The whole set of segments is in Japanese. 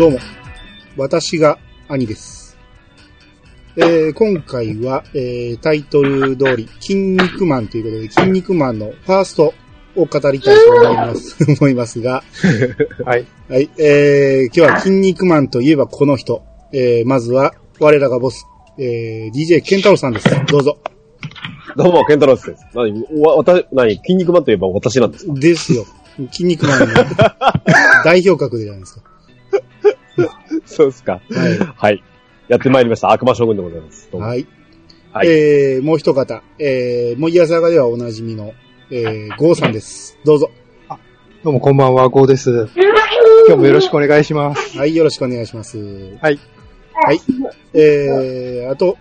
どうも。私が兄です。えー今回は、えータイトル通り、筋肉マンということで、筋肉マンのファーストを語りたいと思います、思いますが、はい。はい、えー今日は筋肉マンといえばこの人。えーまずは、我らがボス、えー DJ ケンタロウさんです。どうぞ。どうも、ケンタロウです。何わ、わた、何筋肉マンといえば私なんですか？ですよ。筋肉マンの代表格じゃないですか。そうですか。はい。はい。やってまいりました。悪魔将軍でございます。どうもはい。はいえー、もう一方、えー、もぎやさがではおなじみの、えー、ゴーさんです。どうぞ。どうもこんばんは、ゴーです。今日もよろしくお願いします。はい、よろしくお願いします。はい。はい。えー、あと、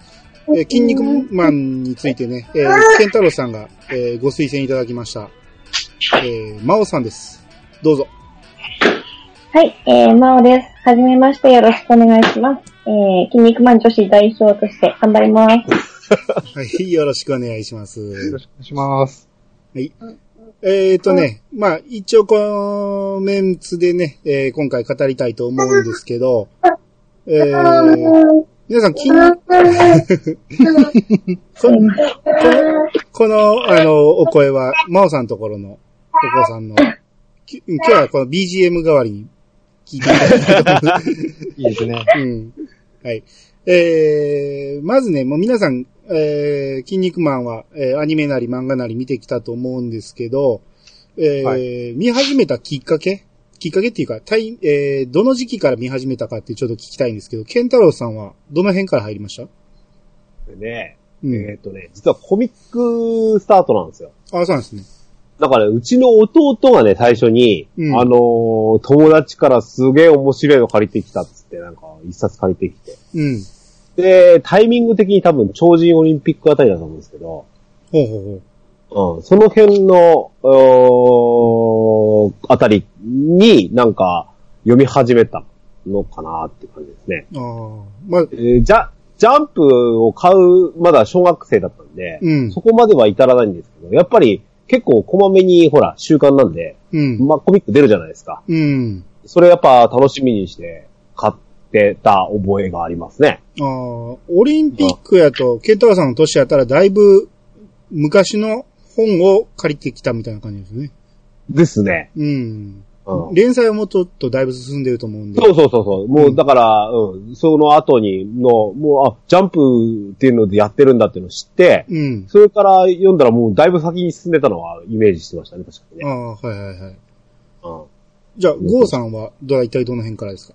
えー、筋肉マンについてね、えー、ケンタロウさんが、えー、ご推薦いただきました。えー、マオさんです。どうぞ。はい、えー、まおです。はじめまして、よろしくお願いします。えー、筋肉マン女子代表として頑張ります。はい、よろしくお願いします。よろしくお願いします。えーとね、まあ、一応このメンツでね、えー今回語りたいと思うんですけど、えー、皆さん、筋肉、この、この、あの、お声は、真央さんのところのお子さんの、き今日はこの BGM 代わりに聞いていただきたい。いいですね。うん。はい。えー、まずね、もう皆さん、えー、筋肉マンは、えーアニメなり漫画なり見てきたと思うんですけど、えーは見始めたきっかけきっかけっていうか、タイえー、どの時期から見始めたかってちょっと聞きたいんですけど、ケンタロウさんはどの辺から入りましたね、うん。えっ、とね、実はコミックスタートなんですよ。あ、そうなんですね。だから、うちの弟がね、最初に、うんあのー友達からすげえ面白いの借りてきたっつって、なんか、一冊借りてきて。うん。で、タイミング的に多分、超人オリンピックあたりだと思うんですけど、ほうほうほうん、その辺の、おーあたりになんか読み始めたのかなって感じですね。あ。まあ、えージャ、ジャンプを買う、まだ小学生だったんで、うんそこまでは至らないんですけど、やっぱり結構こまめに、ほら、習慣なんで、うん。まあ、コミック出るじゃないですか。うん。それやっぱ楽しみにして買ってた覚えがありますね。ああ、オリンピックやと、ケンタロウさんの年やったらだいぶ昔の本を借りてきたみたいな感じですね。ですね。うん。うん連載はもうちょっとだいぶ進んでると思うんで。そうそうそうそう。もう、だから、うん、その後にの、もう、あ、ジャンプっていうのでやってるんだっていうのを知って、うん。それから読んだらもうだいぶ先に進んでたのはイメージしてましたね、確かにね。ああ、はいはいはい。うんじゃあ、ゴーさんは、ど、一体どの辺からですか？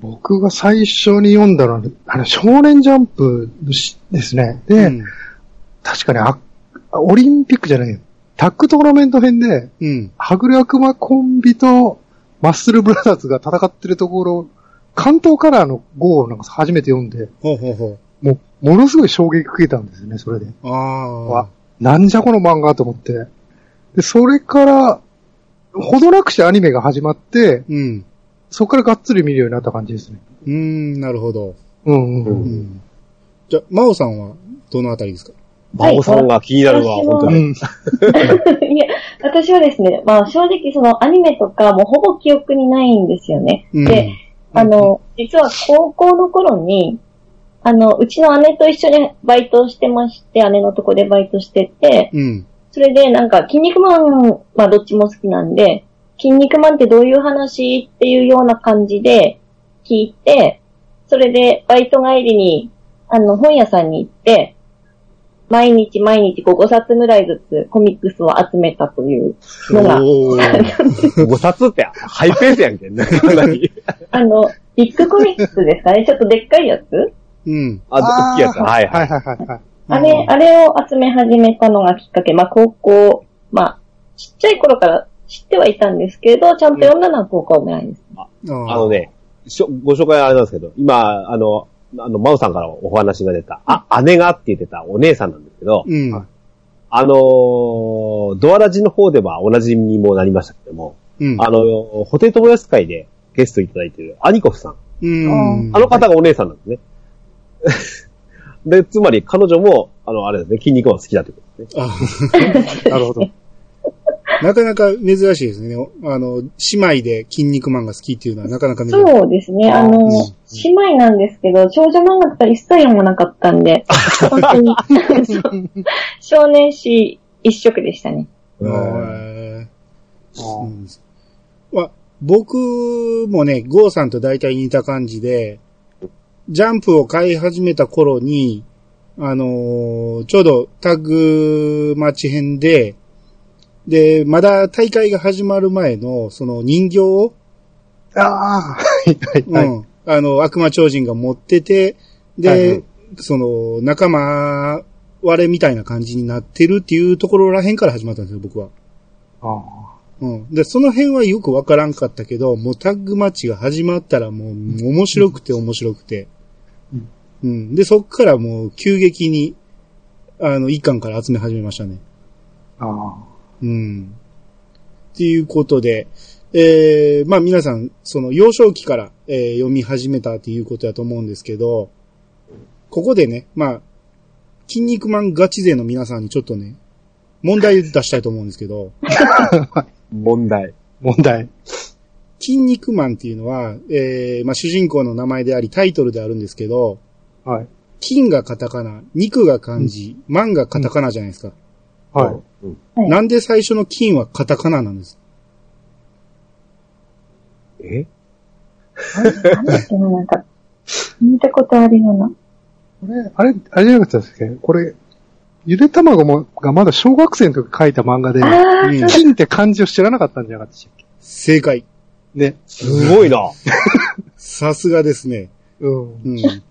僕が最初に読んだのは、あの、少年ジャンプですね。で、うん。確かにあ、オリンピックじゃないよ。タッグトーナメント編で、うん。はぐれ悪魔コンビとマッスルブラザーズが戦ってるところ、関東カラーの号をなんか初めて読んで、ほうほうほもう、ものすごい衝撃受けたんですよね、それで。う。ああ。なんじゃこの漫画と思って。で、それから、ほどなくしてアニメが始まって、うん。そこからがっつり見るようになった感じですね。うーん、なるほど。うんうんう。うんん。じゃあ、マオさんは、どのあたりですか？馬尾さんが気になるのははいう本当に。ん。いや、私はですね、まあ正直そのアニメとかもうほぼ記憶にないんですよね。うん。で、あの、実は高校の頃に、あの、うちの姉と一緒にバイトをしてまして、姉のとこでバイトしてて、うん。それでなんか、筋肉マン、まあどっちも好きなんで、筋肉マンってどういう話っていうような感じで聞いて、それでバイト帰りに、あの、本屋さんに行って、毎日毎日5冊ぐらいずつコミックスを集めたというのが、おー5冊ってハイペースやんけんね。あの、ビッグコミックスですかねちょっとでっかいやつ？うん。あ、大きいやつ。はいは。はいいはいはいはい。あれ、あれを集め始めたのがきっかけ。まあ、高校、まあ、ちっちゃい頃から知ってはいたんですけど、ちゃんと読んだのは高校ぐらいです。ああのね、しょご紹介あれなんですけど、今、あの、あの、マウさんからお話が出た、あ、姉がって言ってたお姉さんなんですけど、うん。あのードアラジの方ではおなじみにもなりましたけども、うん。あの、ホテイトモヤス会でゲストいただいているアニコフさん。うん。あの方がお姉さんなんですね。で、つまり彼女も、あの、あれですね、筋肉マン好きだってことですね。あ、なるほど。なかなか珍しいですね。あの、姉妹で筋肉マンが好きっていうのはなかなか珍しい。そうですね。あのうん、姉妹なんですけど、少女漫画とか一切読まなかったんで、本当に、少年誌一色でしたね。へうんまあ、僕もね、ゴーさんと大体似た感じで、ジャンプを買い始めた頃に、あのーちょうどタッグマッチ編で、で、まだ大会が始まる前の、その人形を、ああ、はいはいはい。うん、あの、悪魔超人が持ってて、で、はいはいその、仲間割れみたいな感じになってるっていうところら辺から始まったんですよ、僕は。あうん。で、その辺はよくわからんかったけど、もうタッグマッチが始まったらもう面白くて面白くて。うんうん。で、そっからもう急激に、あの、一巻から集め始めましたね。あ、あうん。っていうことで、えー、まあ皆さん、その幼少期から、えー読み始めたっていうことだと思うんですけど、ここでね、まあ、筋肉マンガチ勢の皆さんにちょっとね、問題出したいと思うんですけど、問題。問題。筋肉マンっていうのは、えー、まあ主人公の名前でありタイトルであるんですけど、はい。筋がカタカナ、肉が漢字、マンがカタカナじゃないですか。はい。うん。はいなんで最初の筋はカタカナなんです？え？なんだっけな、なんか、見たことあるような。これ、あれ、あれじゃなかったですっけ？これ、ゆで卵もがまだ小学生の時書いた漫画で。金って漢字を知らなかったんじゃなかったっけ？正解。ね。すごいな。さすがですね。うん。うん。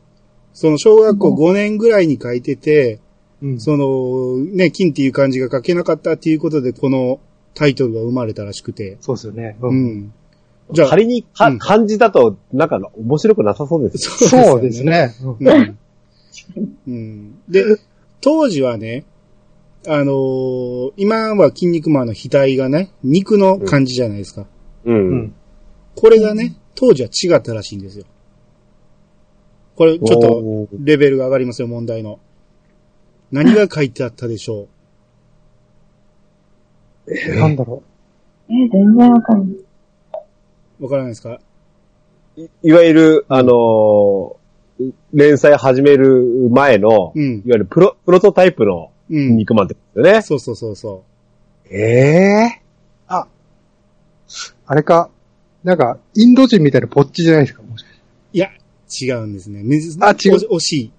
その小学校5年ぐらいに書いてて、うん。その、ね、金っていう漢字が書けなかったっていうことで、このタイトルが生まれたらしくて。そうですよね。ううん。ん。じゃあ、仮にか、うん漢字だと、なんか面白くなさそうです。そうです。ね。うん。で、当時はね、あのー今は筋肉マンの額がね、肉の漢字じゃないですか。う。うんん。これがね、当時は違ったらしいんですよ。これ、ちょっと、レベルが上がりますよ、問題の。何が書いてあったでしょなんだろえー、全然わかんない。うわからないですか？いいわゆる、あのー連載始める前の、うんいわゆるプロ、プロトタイプのうん。肉まんってことですよね。そうそうそうそええう。あれか、なんか、インド人みたいなポッチじゃないですか、もしかしう。いや、違うんですね。あ違うお惜しい。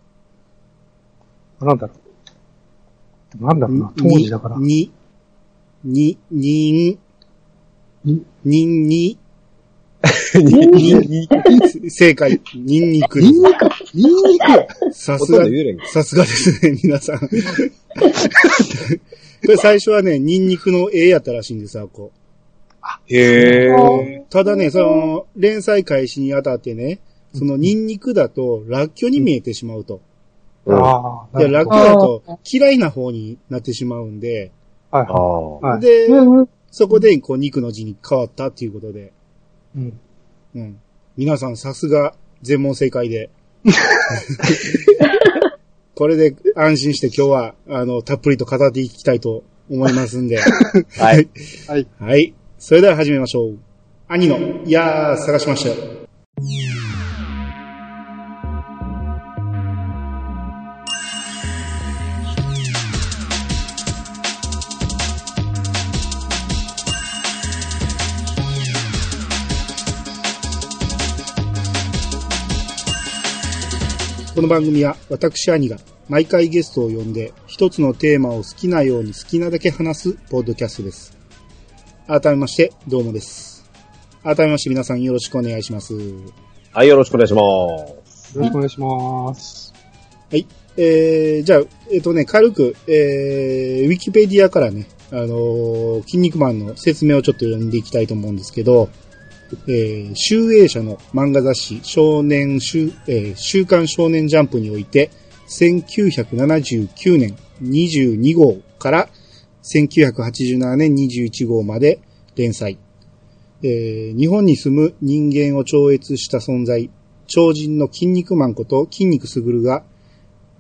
て。なんだろう。なんだろうな、当時だから。に、に、に、にに、に、に、にに、正解。ニンニク。ニンニクニンニクさすがさすがですね、皆さん。これ最初はね、ニンニクの絵やったらしいんですよ、こへえ。ただね、その、連載開始にあたってね、そのニンニクだと、ラッキョに見えてしまうと。うんあああ、で、ラッキョなるほだと嫌いな方になってしまうんで、ど。はいあはい。はい。で。そこで、こう、肉の字に変わったっていうことで、うん。うん。皆さんさすが全問正解で。これで安心して今日は、あの、たっぷりと語っていきたいと思いますんで。はい。はい。はい。それでは始めましょう。兄の、いやー、探しましたよ。この番組は私兄が毎回ゲストを呼んで一つのテーマを好きなように好きなだけ話すポッドキャストです。改めまして、どうもです。改めまして皆さんよろしくお願いします。はい、よろしくお願いします。よろしくお願いします。えー、じゃあ、えっ、とね、軽く、えー、ウィキペディアからね、あのー筋肉マンの説明をちょっと読んでいきたいと思うんですけど、えー、集英社の漫画雑誌少年週、えー週刊少年ジャンプにおいて、1979年22号から1987年21号まで連載。えー日本に住む人間を超越した存在、超人の筋肉マンこと筋肉すぐるが、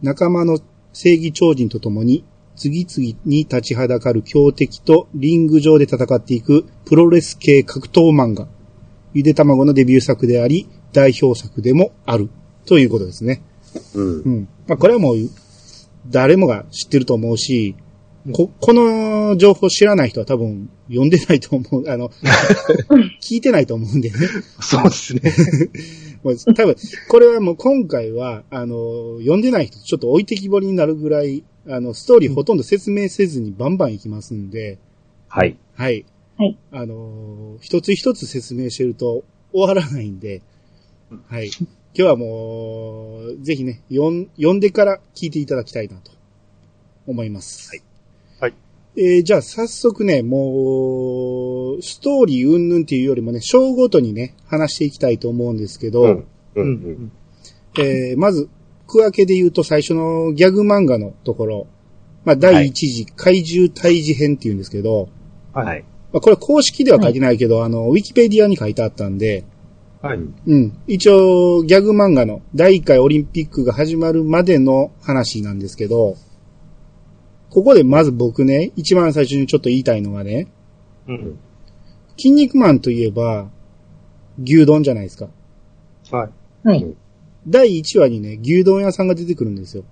仲間の正義超人と共に次々に立ちはだかる強敵とリング上で戦っていくプロレス系格闘漫画。ゆで卵のデビュー作であり、代表作でもある。ということですね。うんう。ん。まあ、これはもう、誰もが知ってると思うし、こ、この情報知らない人は多分読んでないと思う。あの、聞いてないと思うんでね。そうですね。もう多分、これはもう今回は、あの、読んでない人ちょっと置いてきぼりになるぐらい、あの、ストーリーほとんど説明せずにバンバンいきますんで、はい。はい。はい。あの、一つ一つ説明してると終わらないんで、はい。今日はもう、ぜひね、読ん読んでから聞いていただきたいなと思います。はい。はい。えーじゃあ早速ね、もう、ストーリー云々っていうよりもね、章ごとにね、話していきたいと思うんですけど、うん。う。うんうん。ん。えーまず、区分けで言うと最初のギャグ漫画のところ、まあ、第一次怪獣退治編っていうんですけど、は。はいい。まあ、これ公式では書いてないけど、あの、ウィキペディアに書いてあったんで、はい。うん。一応、ギャグ漫画の第1回オリンピックが始まるまでの話なんですけど、ここでまず僕ね、一番最初にちょっと言いたいのがね、うん。筋肉マンといえば、牛丼じゃないですか。はい。はい。第1話にね、牛丼屋さんが出てくるんですよ。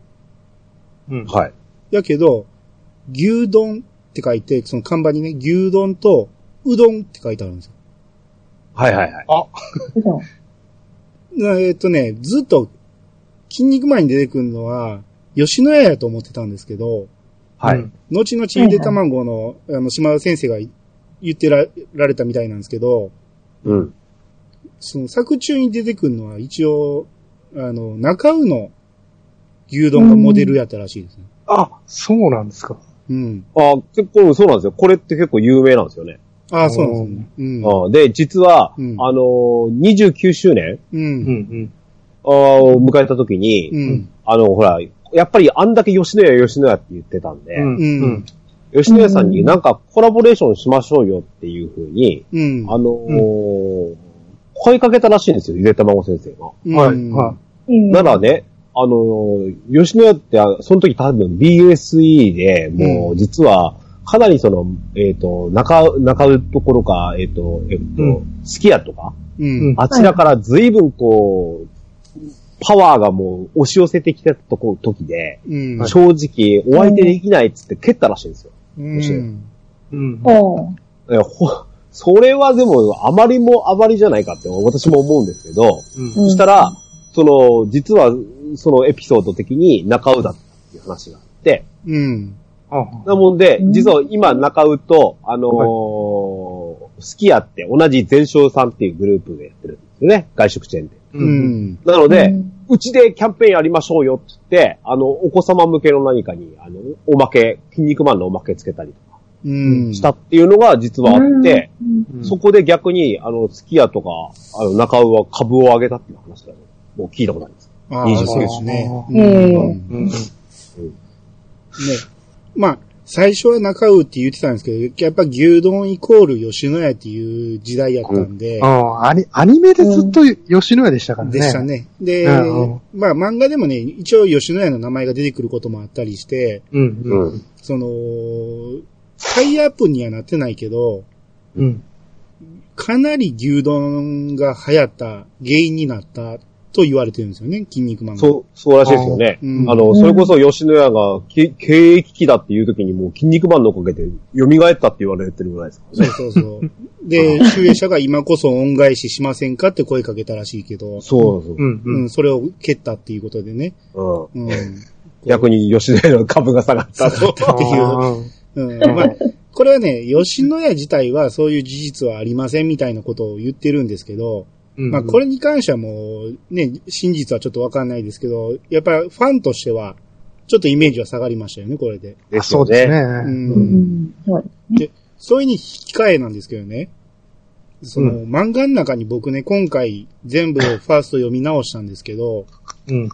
うん。はい。やけど、牛丼って書いて、その看板にね、牛丼とうどんって書いてあるんですよ。はいはいはい。そうなえっとね、ずっと、筋肉マンに出てくるのは、吉野家やと思ってたんですけど、はい。うん後々ゆで卵の、あの、島田先生が言ってらられたみたいなんですけど、うん。その作中に出てくるのは一応、あの、中尾の牛丼がモデルやったらしいですね。あ、そうなんですか。うん。あ結構そうなんですよ。これって結構有名なんですよね。ああ、そうなんですね。うん。あで、実は、うんあのー、29周年う。うんん。あーを迎えた時に、うん。あの、ほら、やっぱりあんだけ吉野家吉野家って言ってたんで、うん。うん。吉野家さんになんかコラボレーションしましょうよっていう風に、うん。あのー声かけたらしいんですよ、ゆでたまご先生が。うんはい。はうんならね、あのー吉野家って、あその時多分 BSE で、もう実は、かなりその、えっ、と、中、中うところか、えっ、と、えっ、と、うんスキヤとか、うん。あちらから随分こう、パワーがもう押し寄せてきてたとこ、時で、うん。正直、お相手できないっつって蹴ったらしいんですよ。うん。い。うん。おーえほ、それはでも、あまりもあまりじゃないかって私も思うんですけど、うん。そしたら、その、実は、そのエピソード的に中尾だったっていう話があって、うん。あなもんでう、ん実は今中尾と、あのースキヤって同じ全勝さんっていうグループでやってるんですよね。外食チェーンで。ううん。ん。なので、うちでキャンペーンやりましょうよって言って、あの、お子様向けの何かに、あの、おまけ、筋肉マンのおまけつけたりとかうん。したっていうのが実はあって、そこで逆に、あの、スキヤとか、あの、中尾は株を上げたっていう話だよ。もう聞いたことあります。ああ、20そうですね。うんうんうん。ね。まあ、最初は中尾って言ってたんですけど、やっぱ牛丼イコール吉野家っていう時代やったんで、ああ、アニ、アニメでずっと吉野家でしたからね。でした。ね。で、うんまあ漫画でもね、一応吉野家の名前が出てくることもあったりして、うん。ううん。ん。その、タイアップにはなってないけど、うん。かなり牛丼が流行った原因になったと言われてるんですよね、筋肉マンが。そう、そうらしいですよね。うんあの、それこそ吉野家がき経営危機だっていう時にもう筋肉マンのおかげで蘇ったって言われてるぐらいですからね。そうそうそう。で、集英社が今こそ恩返ししませんかって声かけたらしいけど、そうそうう。ん。う、うんそれを蹴ったっていうことでね。うん。うん。逆に吉野家の株が下がった。そうっていう。あうん。まあ、これはね、吉野家自体はそういう事実はありませんみたいなことを言ってるんですけど、ーまあこれに関してはもう、ね、真実はちょっとわかんないですけど、やっぱりファンとしては、ちょっとイメージは下がりましたよね、これで。でそうですね。う。うんんそうそういうに引き換えなんですけどね。その、漫画の中に僕ね、今回全部ファースト読み直したんですけど、うん。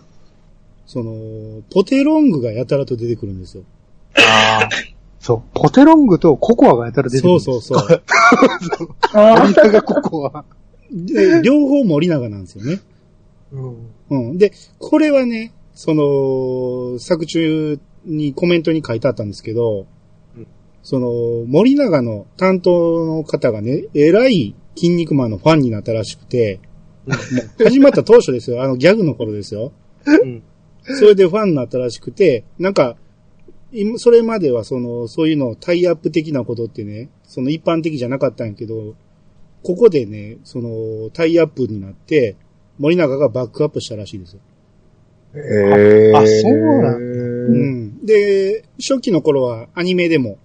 その、ポテロングがやたらと出てくるんですよ。ああ。そう。ポテロングとココアがやたら出てくる。そうそうそう。あ森永ココア。で両方森永なんですよね。うん。うん。で、これはね、その、作中にコメントに書いてあったんですけど、うんその、森永の担当の方がね、えらい筋肉マンのファンになったらしくて、もう始まった当初ですよ、あのギャグの頃ですよ。うん。それでファンになったらしくて、なんか、今それまではその、そういうのタイアップ的なことってね、その一般的じゃなかったんやけど、ここでね、その、タイアップになって、森永がバックアップしたらしいですよ。えあそうなんうん。で、初期の頃はアニメでも、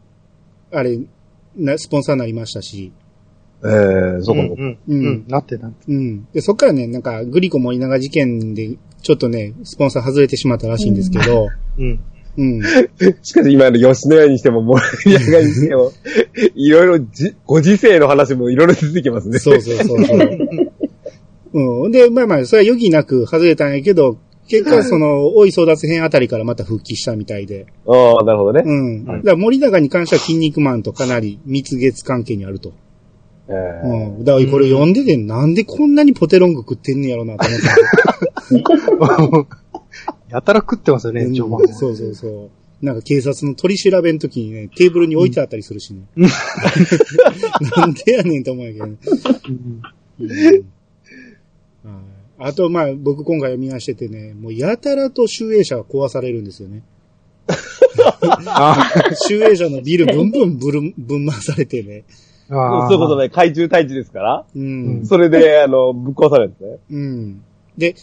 あれ、なスポンサーになりましたし、えー、そこの。うん。ううんん。なってなって。うん。で、そっからね、なんか、グリコ森永事件で、ちょっとね、スポンサー外れてしまったらしいんですけど、うん。うん。しかし今の吉野家にしても、森永にしても、いろいろじ、ご時世の話もいろいろ出てきますね。そうそうそうそう。うん。で、まあまあ、それは余儀なく外れたんやけど、結果、その、大井争奪編あたりからまた復帰したみたいで。ああ、なるほどね。うん。はいだから森永に関しては筋肉マンとかなり蜜月関係にあると。えうーん。だからこれ読んでて、なんでこんなにポテロング食ってんねやろなと思った。やたら食ってますよね、うん序盤は。そうそうそう。なんか警察の取り調べの時にね、テーブルに置いてあったりするしね。なんでやねんと思うんやけどね。うんあと、まあ、僕今回読みましててね、もうやたらと集英社が壊されるんですよね。あ集英社のビルブンブンぶるぶん回されてね。あそういうことね、怪獣退治ですから、うん。それで、あの、ぶっ壊されるんですね。うん。で、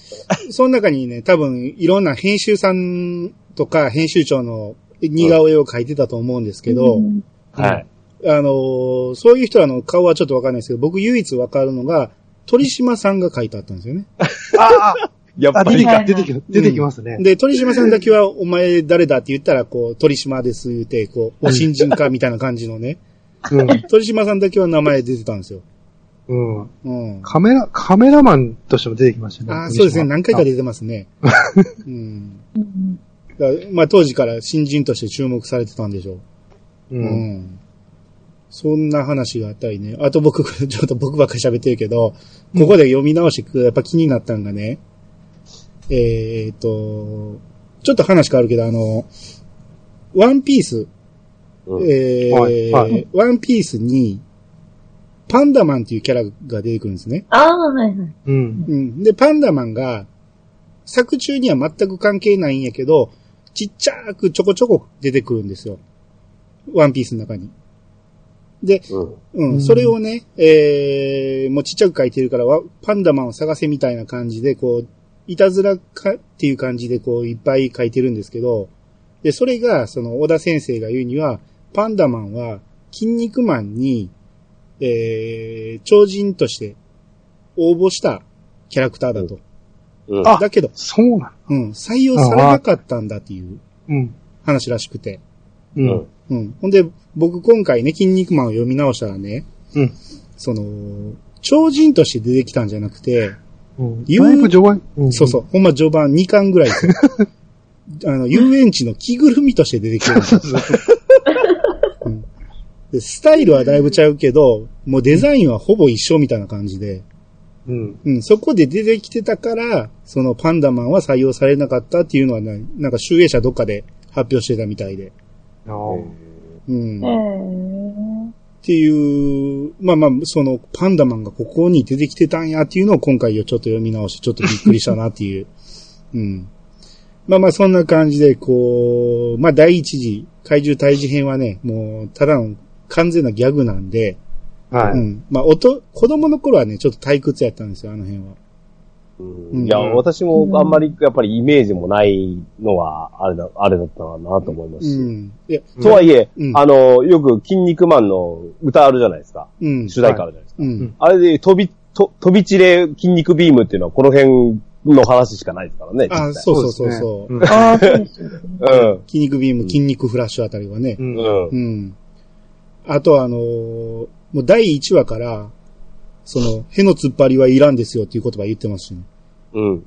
その中にね、多分いろんな編集さんとか編集長の似顔絵を描いてたと思うんですけど、うんはい。あのーそういう人らの顔はちょっとわかんないですけど、僕唯一わかるのが、鳥島さんが書いてあったんですよね。ああ、やっぱり出てき、出てき、ますね。で、鳥島さんだけは、お前誰だって言ったら、こう、鳥島です言って、こう、お新人かみたいな感じのね。うん。鳥島さんだけは名前出てたんですよ。うん。うん。カメラ、カメラマンとしても出てきましたね。ああ、そうですね。何回かで。出てますね。うん。まあ、当時から新人として注目されてたんでしょう。う。うんん。そんな話があったりね。あと僕、ちょっと僕ばっかり喋ってるけど、ここで読み直して、やっぱ気になったんがね、えーっと、ちょっと話変わるけど、あの、ワンピース、うんえーはいはいワンピースに、パンダマンっていうキャラが出てくるんですね。ああ、はいはい。うん。うん。で、パンダマンが、作中には全く関係ないんやけど、ちっちゃくちょこちょこ出てくるんですよ。ワンピースの中に。で、うん。うん、それをね、えー、もうちっちゃく書いてるから、わパンダマンを探せみたいな感じで、こう、いたずらかっていう感じで、こう、いっぱい書いてるんですけど、で、それが、その、小田先生が言うには、パンダマンは、筋肉マンに、えー、超人として応募したキャラクターだと。うん。あだけど、そうなうん、採用されなかったんだっていうの。うん。話らしくて。ううんん。。うん。ほんで、僕今回ね、筋肉マンを読み直したらね、うん。その、超人として出てきたんじゃなくて、うん。言うだいぶ序盤。んそうそう、ほんま序盤2巻ぐらいですよ。あの、遊園地の着ぐるみとして出てきてるんですよ。うんでスタイルはだいぶちゃうけど、もうデザインはほぼ一緒みたいな感じで、うん。うん、そこで出てきてたから、そのパンダマンは採用されなかったっていうのはな、なんか集英社どっかで発表してたみたいで。あーうん。へっーていう、まあまあ、そのパンダマンがここに出てきてたんやっていうのを今回ちょっと読み直してちょっとびっくりしたなっていう。うん。まあまあそんな感じで、こう、まあ第一次怪獣退治編はね、もうただの完全なギャグなんで、はい。うん。まあおと、子供の頃はね、ちょっと退屈やったんですよ、あの辺は。うんいや、私もあんまりやっぱりイメージもないのは、あれだ、あれだったなと思いますし。うん。いや、とはいえ、うんあの、よく筋肉マンの歌あるじゃないですか。うん。主題歌あるじゃないですか。うん。あれで飛び、と飛び散れ筋肉ビームっていうのはこの辺の話しかないですからね。あ、そうそうそうそう。うんああ、そうですよね。うん。筋肉ビーム、筋肉フラッシュあたりはねう。ん。うん。うん。あとあのーもう第1話から、その、への突っ張りはいらんですよっていう言葉言ってますしね。うん。うん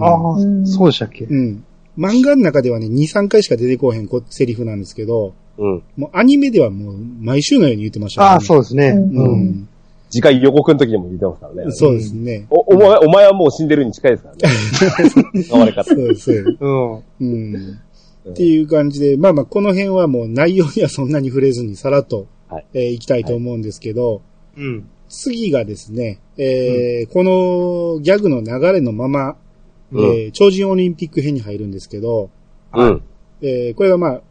ああうん、そうでしたっけ？うん。漫画の中ではね、2、3回しか出てこうへんこセリフなんですけど、うん。もうアニメではもう毎週のように言ってましたね。ああ、そうですね。うんううん。ん。次回予告の時にも言ってますからね。そうですね。お、お前、お前はもう死んでるに近いですからね。頑張り方そ。うです。そうですうん。うん。っていう感じで、まあまあ、この辺はもう内容にはそんなに触れずにさらっと、はいえーいきたいと思うんですけど、うん。次がですね、えーこのギャグの流れのまま、うんえー超人オリンピック編に入るんですけど、うん。えーこれはまあ、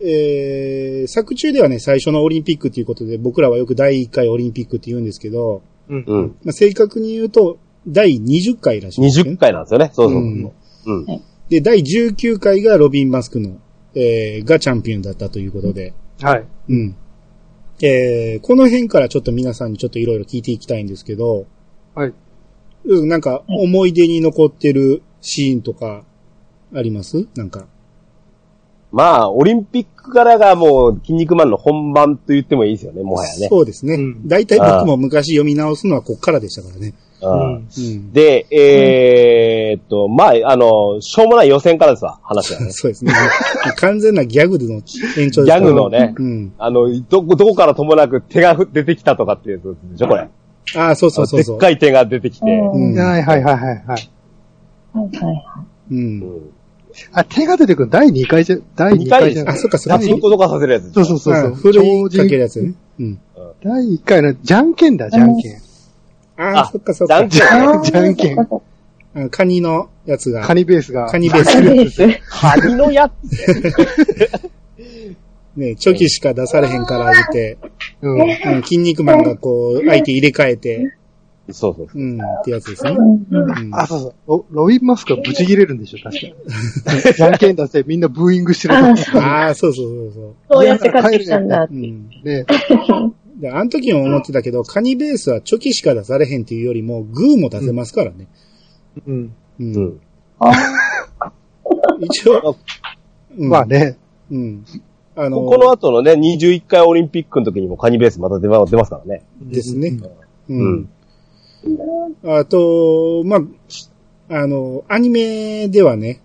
えー作中ではね、最初のオリンピックということで、僕らはよく第1回オリンピックって言うんですけど、うん。うん。まあ、正確に言うと、第20回らしいんですね20回なんですよね。そうそううんそう。うん。で、第19回がロビン・マスクの、えーがチャンピオンだったということで、はい。うん。えーこの辺からちょっと皆さんにちょっといろいろ聞いていきたいんですけど、はい。うん、なんか思い出に残ってるシーンとかあります？なんか。まあ、オリンピックからがもう、筋肉マンの本番と言ってもいいですよね、もはやね。そうですね。うん大体僕も昔読み直すのはこっからでしたからね。で、えーっと、まあ、あの、しょうもない予選からですわ、話はね。そうですね。完全なギャグでの延長ですギャグのね、うん。あの、どこ、どこからともなく手が出てきたとかっていうでしょ、これ。ああ、そうそうそうそう。でっかい手が出てきて。うんはいはいはいはいはい。はい。う。うんん。あ、手が出てくる第2回じゃ、第2回じゃあ、そっかそっか。パチンコとかさせるやつ。そうそうそうあそう。古い超人かけるやつね。うん。第1回のじゃんけんだ、じゃんけん。ああ、あそっかそっか。じゃんけん。あーじゃんけんそ うかあカニのやつが。カニベースが。カニベースそうかです。カニのやつ。ね、チョキしか出されへんから言って、うん。うん、筋肉マンがこう、相手入れ替えて、そうそう。うん、ってやつですね。うん。あ、そうそう。ロロビン・マスクはブチ切れるんでしょ、確か。じゃんけん出してみんなブーイングしてるあーとそうああ、そうそうそうそそうやって買ってきたんだっう。うて。ん。ね。で、あの時も思ってたけど、カニベースはチョキしか出されへんっていうよりも、グーも出せますからね。うん。うん。うん。あ一応、うん、まあね。うん。あの、この後のね、21回オリンピックの時にもカニベースまた出ま出ますからね。ですね。う。うんん。あと、まあ、あの、アニメではね、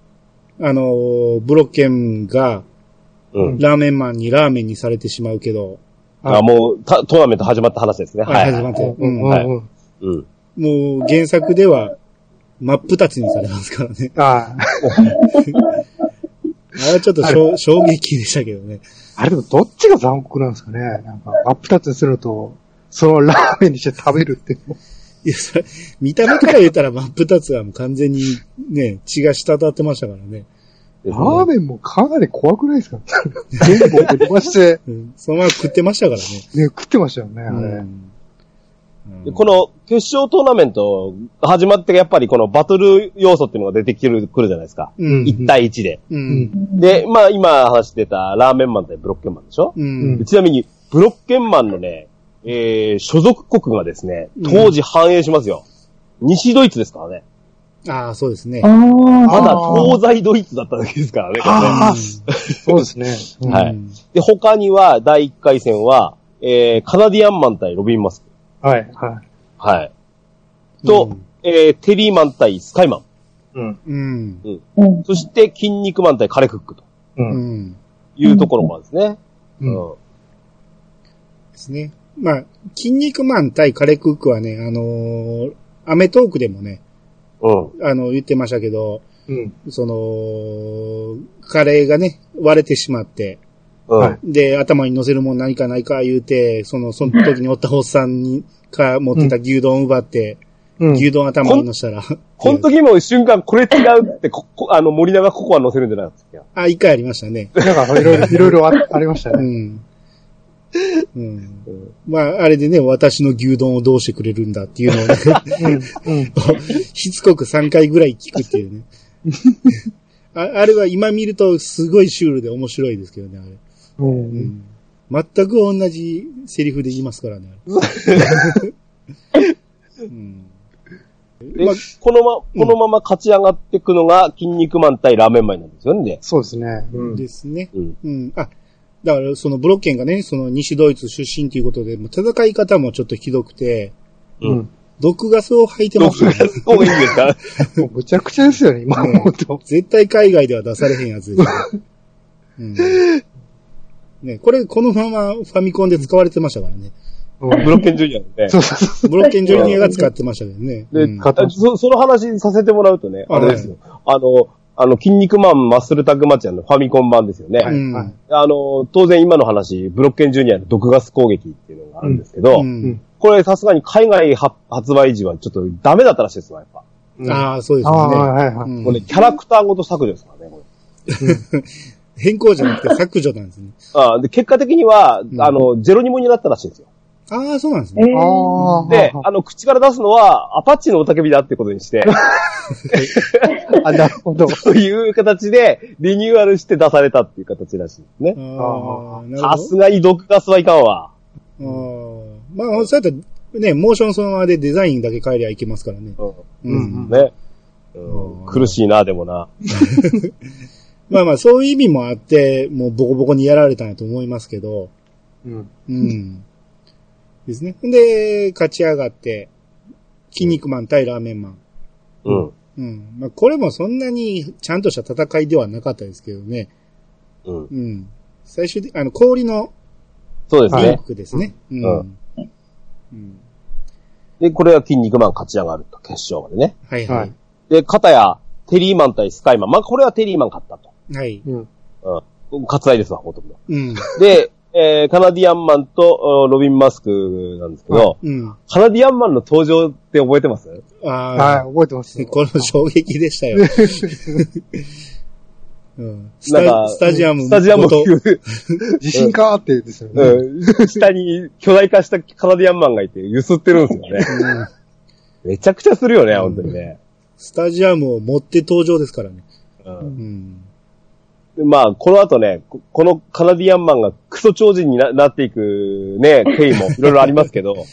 あの、ブロッケンがうん。ラーメンマンにラーメンにされてしまうけど、あ、もう、たトーナメント始まった話ですね。はい。始まって、ううんん。はいうんうん。うん。もう原作では真っ二つにされますからね。ああ れはちょっと衝撃でしたけどね。あ。あれでもどっちが残酷なんですかね。なんか、真っ二つにすると、そのラーメンにして食べるって。いや、それ、見た目から言ったら真っ二つはもう完全にね、血が滴ってましたからね。ラーメンもかなり怖くないですか？全部僕飛ばして、うん。そのまま食ってましたからね。ね、食ってましたよね、あれ。うんでこの決勝トーナメント始まってやっぱりこのバトル要素っていうのが出てくるくるじゃないですか。うん。1対1で。う。うんん。で、まあ今話してたラーメンマン対ブロッケンマンでしょ、うん。でちなみに、ブロッケンマンのね、えー、所属国がですね、当時反映しますよ。西ドイツですからね。ああ、そうですね。まだ東西ドイツだっただけですからね、そうですね。うんはいうんで、他には、第1回戦は、えー、カナディアンマン対ロビン・マスク。はい、はい。はい。と、うんえー、テリーマン対スカイマン。うん。うん。うん。そして、筋肉マン対カレクックとう。うんん。いうところもですね。う。うんん。ですね。まあ、筋肉マン対カレクックはね、あのーアメトークでもね、うん。あの、言ってましたけど、うん。その、カレーがね、割れてしまって、で、頭に乗せるもん何かないか言うて、その、その時におったおっさんに、か持ってた牛丼を奪って、うん。牛丼頭に乗せたら、この時も瞬間、これ違うって、こ、こあの、森永ココア乗せるんじゃないですか。あ、一回ありましたね。なんか、いろいろ、いろいろあありましたね。うん。うん。まあ、あれでね、私の牛丼をどうしてくれるんだっていうのをね。しつこく3回ぐらい聞くっていうね。ああれは今見るとすごいシュールで面白いですけどね、あれ。う。うんん。全く同じセリフで言いますからね。うん。で、まあこのま、このまま勝ち上がっていくのが、筋肉マン対ラーメンマンなんですよね。そうですね。うん。ですね。うん。うん。あ、だからそのブロッケンがね、その西ドイツ出身ということで、もう戦い方もちょっとひどくて、ううんん。毒ガスを吐いてますよね。方がいいんですか？もうむちゃくちゃですよね、今思うと。絶対海外では出されへんやつですよ。うん。ね、これ、このままファミコンで使われてましたからね。うんブロッケンジュニアのね。そうそうそブロッケンジュニアが使ってましたけどね。で、うんあそその話させてもらうとね、ああれですよ。あの、あの、筋肉マンマッスルタッグマッチのファミコン版ですよね。うんはいあの、当然今の話、ブロッケンジュニアの毒ガス攻撃っていうのがあるんですけど、うんこれさすがに海外発発売時はちょっとダメだったらしいですよ、やっぱ。ああ、そうですね。はいはい。うんこれね、キャラクターごと削除ですからね、これ。変更じゃなくて削除なんですね。あで結果的には、んあの、ゼロニモになったらしいんですよ。ああ、そうなんですえね。ああ。で、ああの、口から出すのは、アパッチのおたけびだってことにして、あ、なるほど。という形で、リニューアルして出されたっていう形らしいですね。さほすがに毒ガスはいかんわ。ど。ああ。まあ、そうやったら、ね、モーションそのままでデザインだけ変えりゃいけますからね。ううん。ん。ね。うん苦しいな、でもな。まあまあ、そういう意味もあって、もうボコボコにやられたんやと思いますけど、うん。うん。ですね。で、勝ち上がって、筋肉マン対ラーメンマン。うん。うん。まあ、これもそんなにちゃんとした戦いではなかったですけどね。うん。うん。最終的あの、氷のそうですね。ですね。うん。うんうんで、これは筋肉マン勝ち上がると、決勝までね。はいははいい。で、片や、テリーマン対スカイマン。まあ、これはテリーマン勝ったと。はい。うん。うん。割愛ですわ、ほとんど。うん。で、えー、カナディアンマンとおロビン・マスクなんですけど、うん。カナディアンマンの登場って覚えてます？あはい、あ、覚えてます。この衝撃でしたよ。うん、スなんかタスタジアムスタジアム地震かーってですよね。うん。下に巨大化したカナディアンマンがいて、揺すってるんですよね。うんめちゃくちゃするよね、本当にね。スタジアムを持って登場ですからね。う。うんん。でまあ、この後ね、ここのカナディアンマンがクソ超人にななっていくね、経緯もいろいろありますけど、こ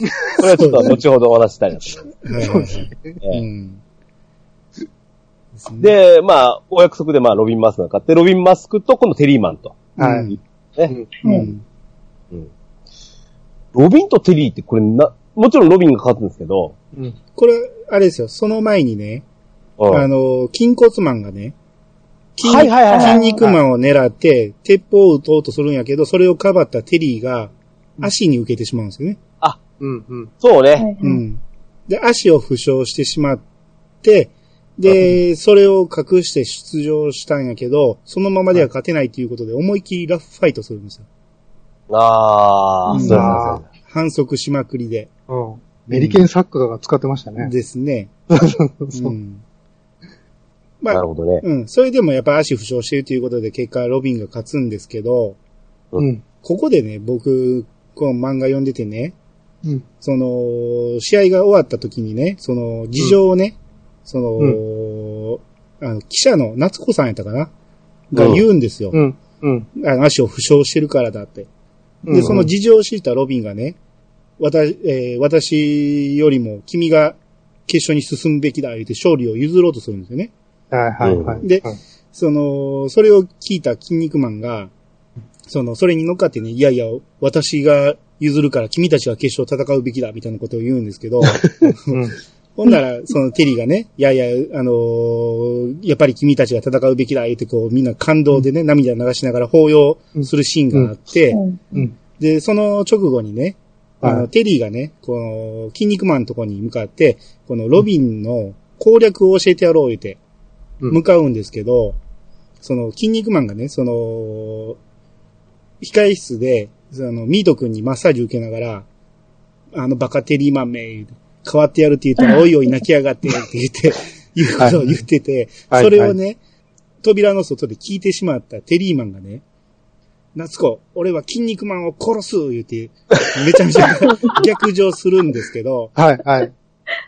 れはちょっと後ほどお話ししたいなと。でまあ、お約束でまあ、ロビン・マスクが勝って、ロビン・マスクとこのテリーマンと。はい。ね。ううんん。ロビンとテリーってこれな、もちろんロビンが勝つんですけど、うん。これ、あれですよ、その前にね、うんあの、筋骨マンがね、筋はいはいはいはい筋肉マンを狙って、鉄砲を撃とうとするんやけど、それをかばったテリーが、足に受けてしまうんですよね。うん。うん。そうね。はいうん。で、足を負傷してしまって、で、それを隠して出場したんやけど、そのままでは勝てないということで、思いっきりラフファイトするんですよ。ああ、うんそうそうそう。反則しまくりで。うん。メリケンサックが使ってましたね。ですね。そうう。ん。まあ、なるほどね。うん。それでもやっぱ足負傷してるということで、結果ロビンが勝つんですけど、うん。ここでね、僕、この漫画読んでてね、うん。その、試合が終わった時にね、その、事情をね、その、あの、記者の夏子さんやったかな？が言うんですよ。うん。うん。あの足を負傷してるからだって。で、うんその事情を知ったロビンがね、私、えー私よりも君が決勝に進むべきだ、言って勝利を譲ろうとするんですよね。はいはいはい。ではいその、それを聞いた筋肉マンが、その、それに乗っかってね、いやいや、私が譲るから君たちが決勝戦うべきだ、みたいなことを言うんですけど、うん。ほんなら、そのテリーがね、いやいや、あのーやっぱり君たちが戦うべきだ、言ってこう、みんな感動でね、涙流しながら抱擁するシーンがあって、うん。うん。で、その直後にね、あの、はい。テリーがね、この、筋肉マンのとこに向かって、このロビンの攻略を教えてやろう言って、うん向かうんですけど、その、筋肉マンがね、その、控室で、その、ミート君にマッサージ受けながら、あのバカテリーマンめ、変わってやるって言ったら、おいおい泣きやがってって言って、いうことを言ってて、はいそれをね、扉の外で聞いてしまったテリーマンがね、夏子、俺は筋肉マンを殺す言って、めちゃめちゃ 逆上するんですけど、はいはい。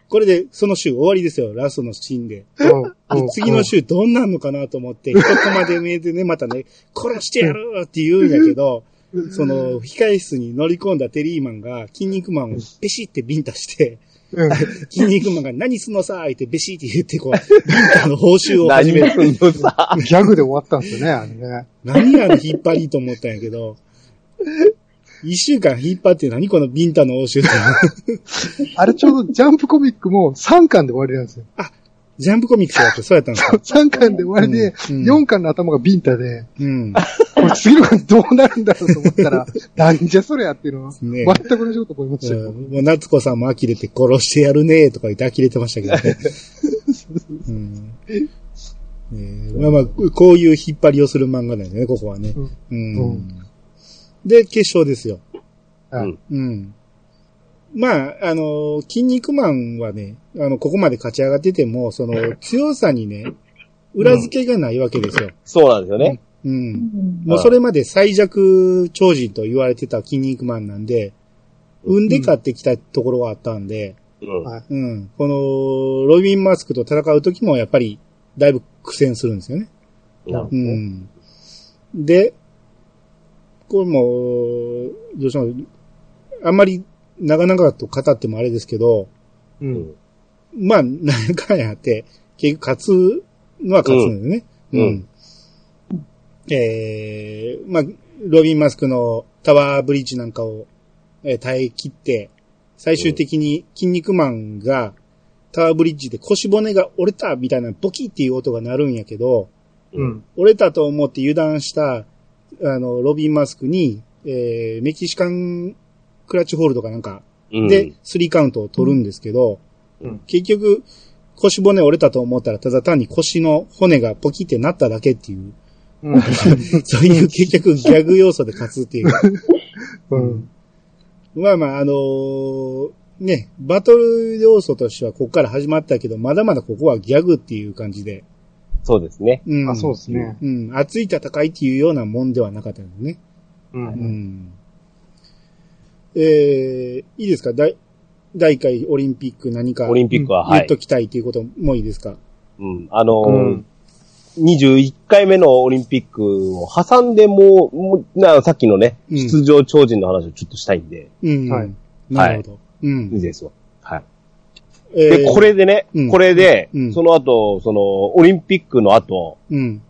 これでその週終わりですよ、ラストのシーンで。うんでうん。次の週どんなんのかなと思って、一コマで見えてね、またね、殺してやるって言うんやけど、その、控室に乗り込んだテリーマンが、筋肉マンをペシってビンタして、うん。筋肉マンが何すんのさーってベシって言って、こう、ビンタの報酬を始め何すんのさ。ギャグで終わったんですよね、あれね。何やの引っ張りと思ったんやけど、一週間引っ張って何このビンタの応酬あれちょうどジャンプコミックも3巻で終わりなんですよ。ジャンプコミックスだってそうやったんですか 3巻で終わりで、うん4巻の頭がビンタで、うん。これ次の巻どうなるんだろうと思ったら、なんじゃそれやっていうのは、ね全く同じこと思いましたよ。うんもう夏子さんも呆れて殺してやるねとか言って呆れてましたけどね。うんねえまあまあ、こういう引っ張りをする漫画だよね、ここはね。うんうん。うんで、決勝ですよ。はい。うん。まあ、あの、筋肉マンはね、あの、ここまで勝ち上がってても、その、強さにね、裏付けがないわけですよ。そうなんですよね。うん。うんもうそれまで最弱超人と言われてた筋肉マンなんで、産んで勝ってきたところはあったんで、うん。はいうん。この、ロビンマスクと戦う時もやっぱり、だいぶ苦戦するんですよね。うなるほどね。ん。で、これも、どうしても、あんまり長々と語ってもあれですけど、う。うんん。まあ、何回やって、結局勝つのは勝つんだよね。うんうん。えー、まあ、ロビンマスクのタワーブリッジなんかを、えー耐え切って、最終的に筋肉マンがタワーブリッジで腰骨が折れたみたいなボキっていう音が鳴るんやけど、うん。折れたと思って油断した、あの、ロビンマスクに、えー、メキシカンクラッチホールドかなんかうん。で、スリーカウントを取るんですけど、うん結局、腰骨折れたと思ったら、ただ単に腰の骨がポキってなっただけっていう、うん。そういう結局ギャグ要素で勝つっていう。うん。まあまあ、あのーね、バトル要素としてはここから始まったけど、まだまだここはギャグっていう感じで。そうですね。うん。あ、そうですね。うん。熱い戦いっていうようなもんではなかったですね。う。うんん。えー、いいですか？第、第1回オリンピック何かオリンピックは、はい言っと。きたいということもいいですか、うん。あのーうん21回目のオリンピックを挟んでもう、もうなさっきのね、うん出場超人の話をちょっとしたいんで、うん。はいなるほど。ういいん。ですわ。はい。えーで、こ、れでね、うんこれで、うんその後、その、オリンピックの後、うん。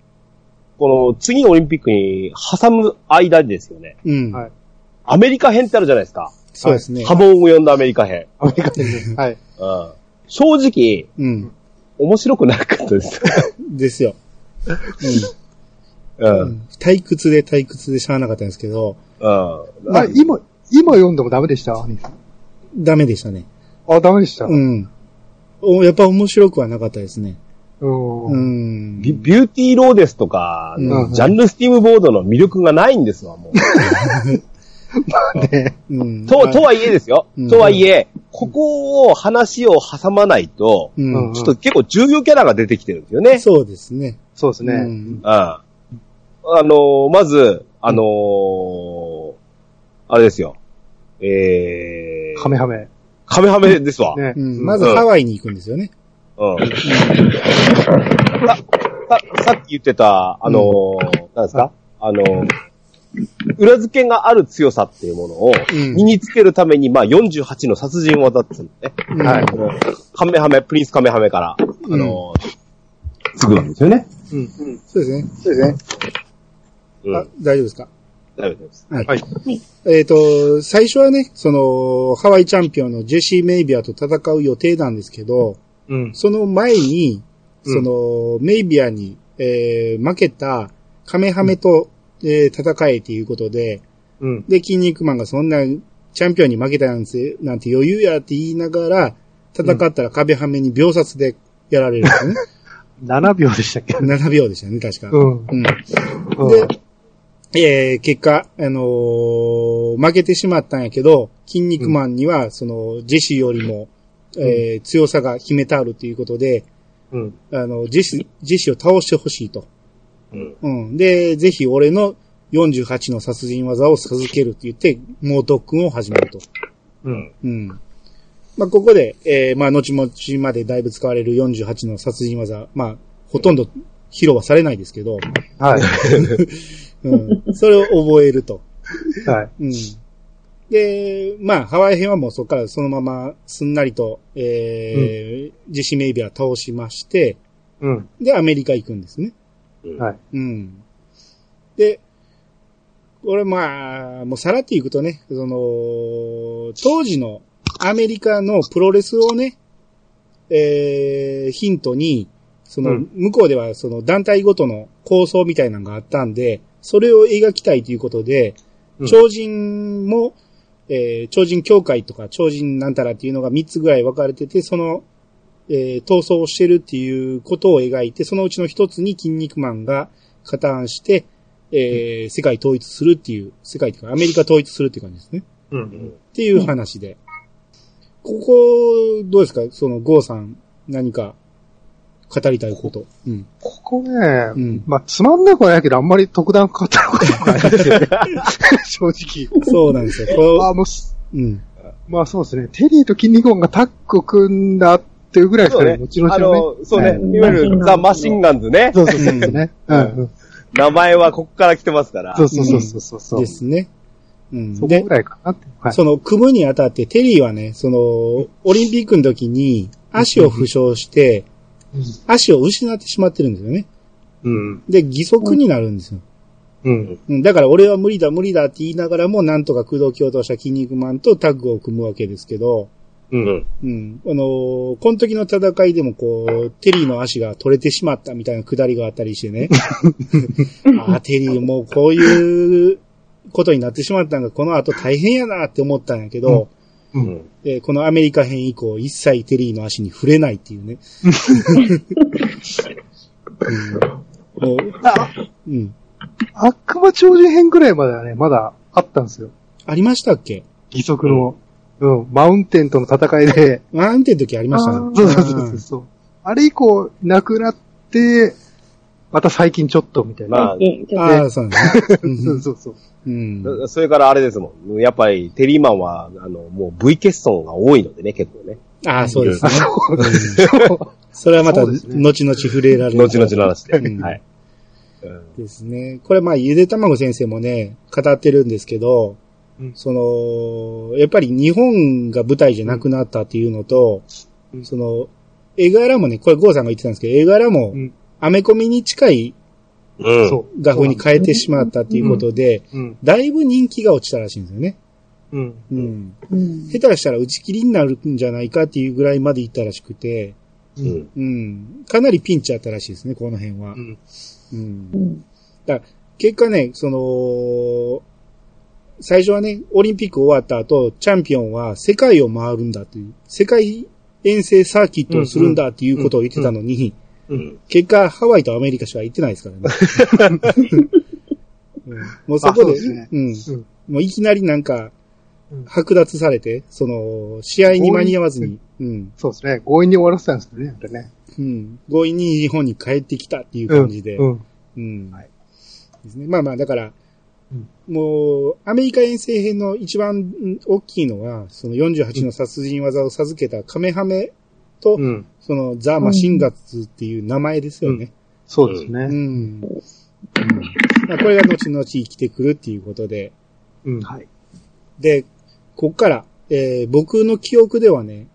この次のオリンピックに挟む間ですよね。うん。はいアメリカ編ってあるじゃないですか。そうですね。波紋を呼んだアメリカ編。アメリカ人です。はい。うん。正直、うん。面白くなかったです。ですよ。う。うんん。退屈で退屈でしゃあなかったんですけど、うん。あ、今、今読んでもダメでした？兄さんダメでしたね。あ、ダメでした？うん。おやっぱ面白くはなかったですね。うん。ん。ん。ビビューティーローデスとか、うんジャンルスティームボードの魅力がないんですわ、もう。ねうん。と、とはいえですよ。うんとはいえ、ここを話を挟まないと、ちょっと結構重要キャラが出てきてるんですよね。そうですね。そうですね。うん。うん。あのーまず、あのーあれですよ。えー、カメハメ。カメハメですわ。まずハワイに行くんですよね。うん。さ、さ、さっき言ってた、あのーなんですか？あのー裏付けがある強さっていうものをうん身につけるために、まあ48の殺人技っていうのね。はいカメハメ、プリンスカメハメから、あのー作るんですよね。うん。そうですね。そうですね。うん。あ、大丈夫ですか？大丈夫です。はい。はい。えっ、と、最初はね、その、ハワイチャンピオンのジェシー・メイビアと戦う予定なんですけど、うん。その前に、うんその、メイビアに、えー負けたカメハメと、えー戦えっていうことで、うん。で、筋肉マンがそんな、チャンピオンに負けたなんて、なんて余裕やって言いながら、戦ったら壁ハメに秒殺でやられるんですよね。7秒でしたっけ？7秒でしたね、確か。うん。うんうんで、えー結果、あのー負けてしまったんやけど、筋肉マンには、その、ジェシーよりも、えー強さが秘めてあるということで、うん。あの、ジェシー、ジェシーを倒してほしいと。うん。うん。で、ぜひ俺の48の殺人技を授けるって言って、猛特訓を始めると。うん。うん。まあ、ここで、えーまあ、後々までだいぶ使われる48の殺人技、まあ、ほとんど披露はされないですけど、はい。うん。それを覚えると。はい。うん。で、まあ、ハワイ編はもうそこからそのまますんなりと、えージェシー・メイビーは倒しまして、うん。で、アメリカ行くんですね。はい。うん。で、これまあ、もうさらっていくとね、その、当時のアメリカのプロレスをね、えー、ヒントに、その、うん向こうではその団体ごとの構想みたいなのがあったんで、それを描きたいということで、うん超人も、えー超人協会とか超人なんたらっていうのが3つぐらい分かれてて、その、えー逃走してるっていうことを描いて、そのうちの一つに筋肉マンが加担して、えー世界統一するっていう、世界っていうかアメリカ統一するっていう感じですね。うん。っていう話で。ここ、どうですか？その、ゴーさん、何か、語りたいこと？うん。ここね、うん。まあ、つまんなくはないけど、あんまり特段かかったこともないですよね。正直。そうなんですよ。こあもうす、う、うん。まあそうですね。テリーと筋肉マンがタッグ組んだっていうぐらいですかね。そうね。後々あのそうね。はいいわゆるザ・マシンガンズね。そうそうそう。名前はここから来てますから。そうそうそうそう。ですね。うん。でそこぐ、らいかなって。はい。その、組むにあたって、テリーはね、その、オリンピックの時に、足を負傷して、足を失ってしまってるんですよね。うん。で、義足になるんですよ。うん。うんだから俺は無理だ無理だって言いながらも、なんとか駆動橋とした筋肉マンとタッグを組むわけですけど、うん。うん。あのーこの時の戦いでもこう、テリーの足が取れてしまったみたいなくだりがあったりしてね。ああ、テリーもうこういうことになってしまったんが、この後大変やなって思ったんやけど、う。うんん。でこのアメリカ編以降、一切テリーの足に触れないっていうね。うん、もう、うん。悪魔超人編ぐらいまではね、まだあったんですよ。ありましたっけ？義足の。うん。マウンテンとの戦いで。マウンテンの時ありましたね。そうそうそうそう。あれ以降、なくなって、また最近ちょっとみたいな。まあ、えちょっああ、そうね。そうそうそう。うん。それからあれですもん。やっぱりテリーマンは、あの、もう V 欠損が多いのでね、結構ね。ああ、そうですあ、ね。それはまた、後々触れられる。後々の話で。うんはい。うんですね。これまあ、ゆでたまご先生もね、語ってるんですけど、うんその、やっぱり日本が舞台じゃなくなったっていうのと、うんその、絵柄もね、これゴーさんが言ってたんですけど、絵柄もうん、アメコミに近い。画風に変えてしまったっていうことで、うん。だいぶ人気が落ちたらしいんですよね。うん。うん。うん下手したら打ち切りになるんじゃないかっていうぐらいまでいったらしくて、う。うんん。うん。かなりピンチあったらしいですね、この辺はう。ん。うんう。ん結果ね、その、最初はね、オリンピック終わった後、チャンピオンは世界を回るんだという、世界遠征サーキットをするんだっていうことを言ってたのに、うん。結果、ハワイとアメリカしか行ってないですからね。うんもうそこで、ねうん。うんもういきなりなんかうん、剥奪されて、その、試合に間に合わずに、うん、そうですね。強引に終わらせたんですよね、あれね。うん、強引に日本に帰ってきたっていう感じで、うん。うんはいですね。まあまあ、だから、うんもう、アメリカ遠征編の一番ん大きいのは、その48の殺人技を授けたカメハメと、うん。そのザ・マシンガッツっていう名前ですよね。そうですね。うん。うんまあ、これが後々生きてくるっていうことで、うん。はい。で、こっから、えー僕の記憶ではね、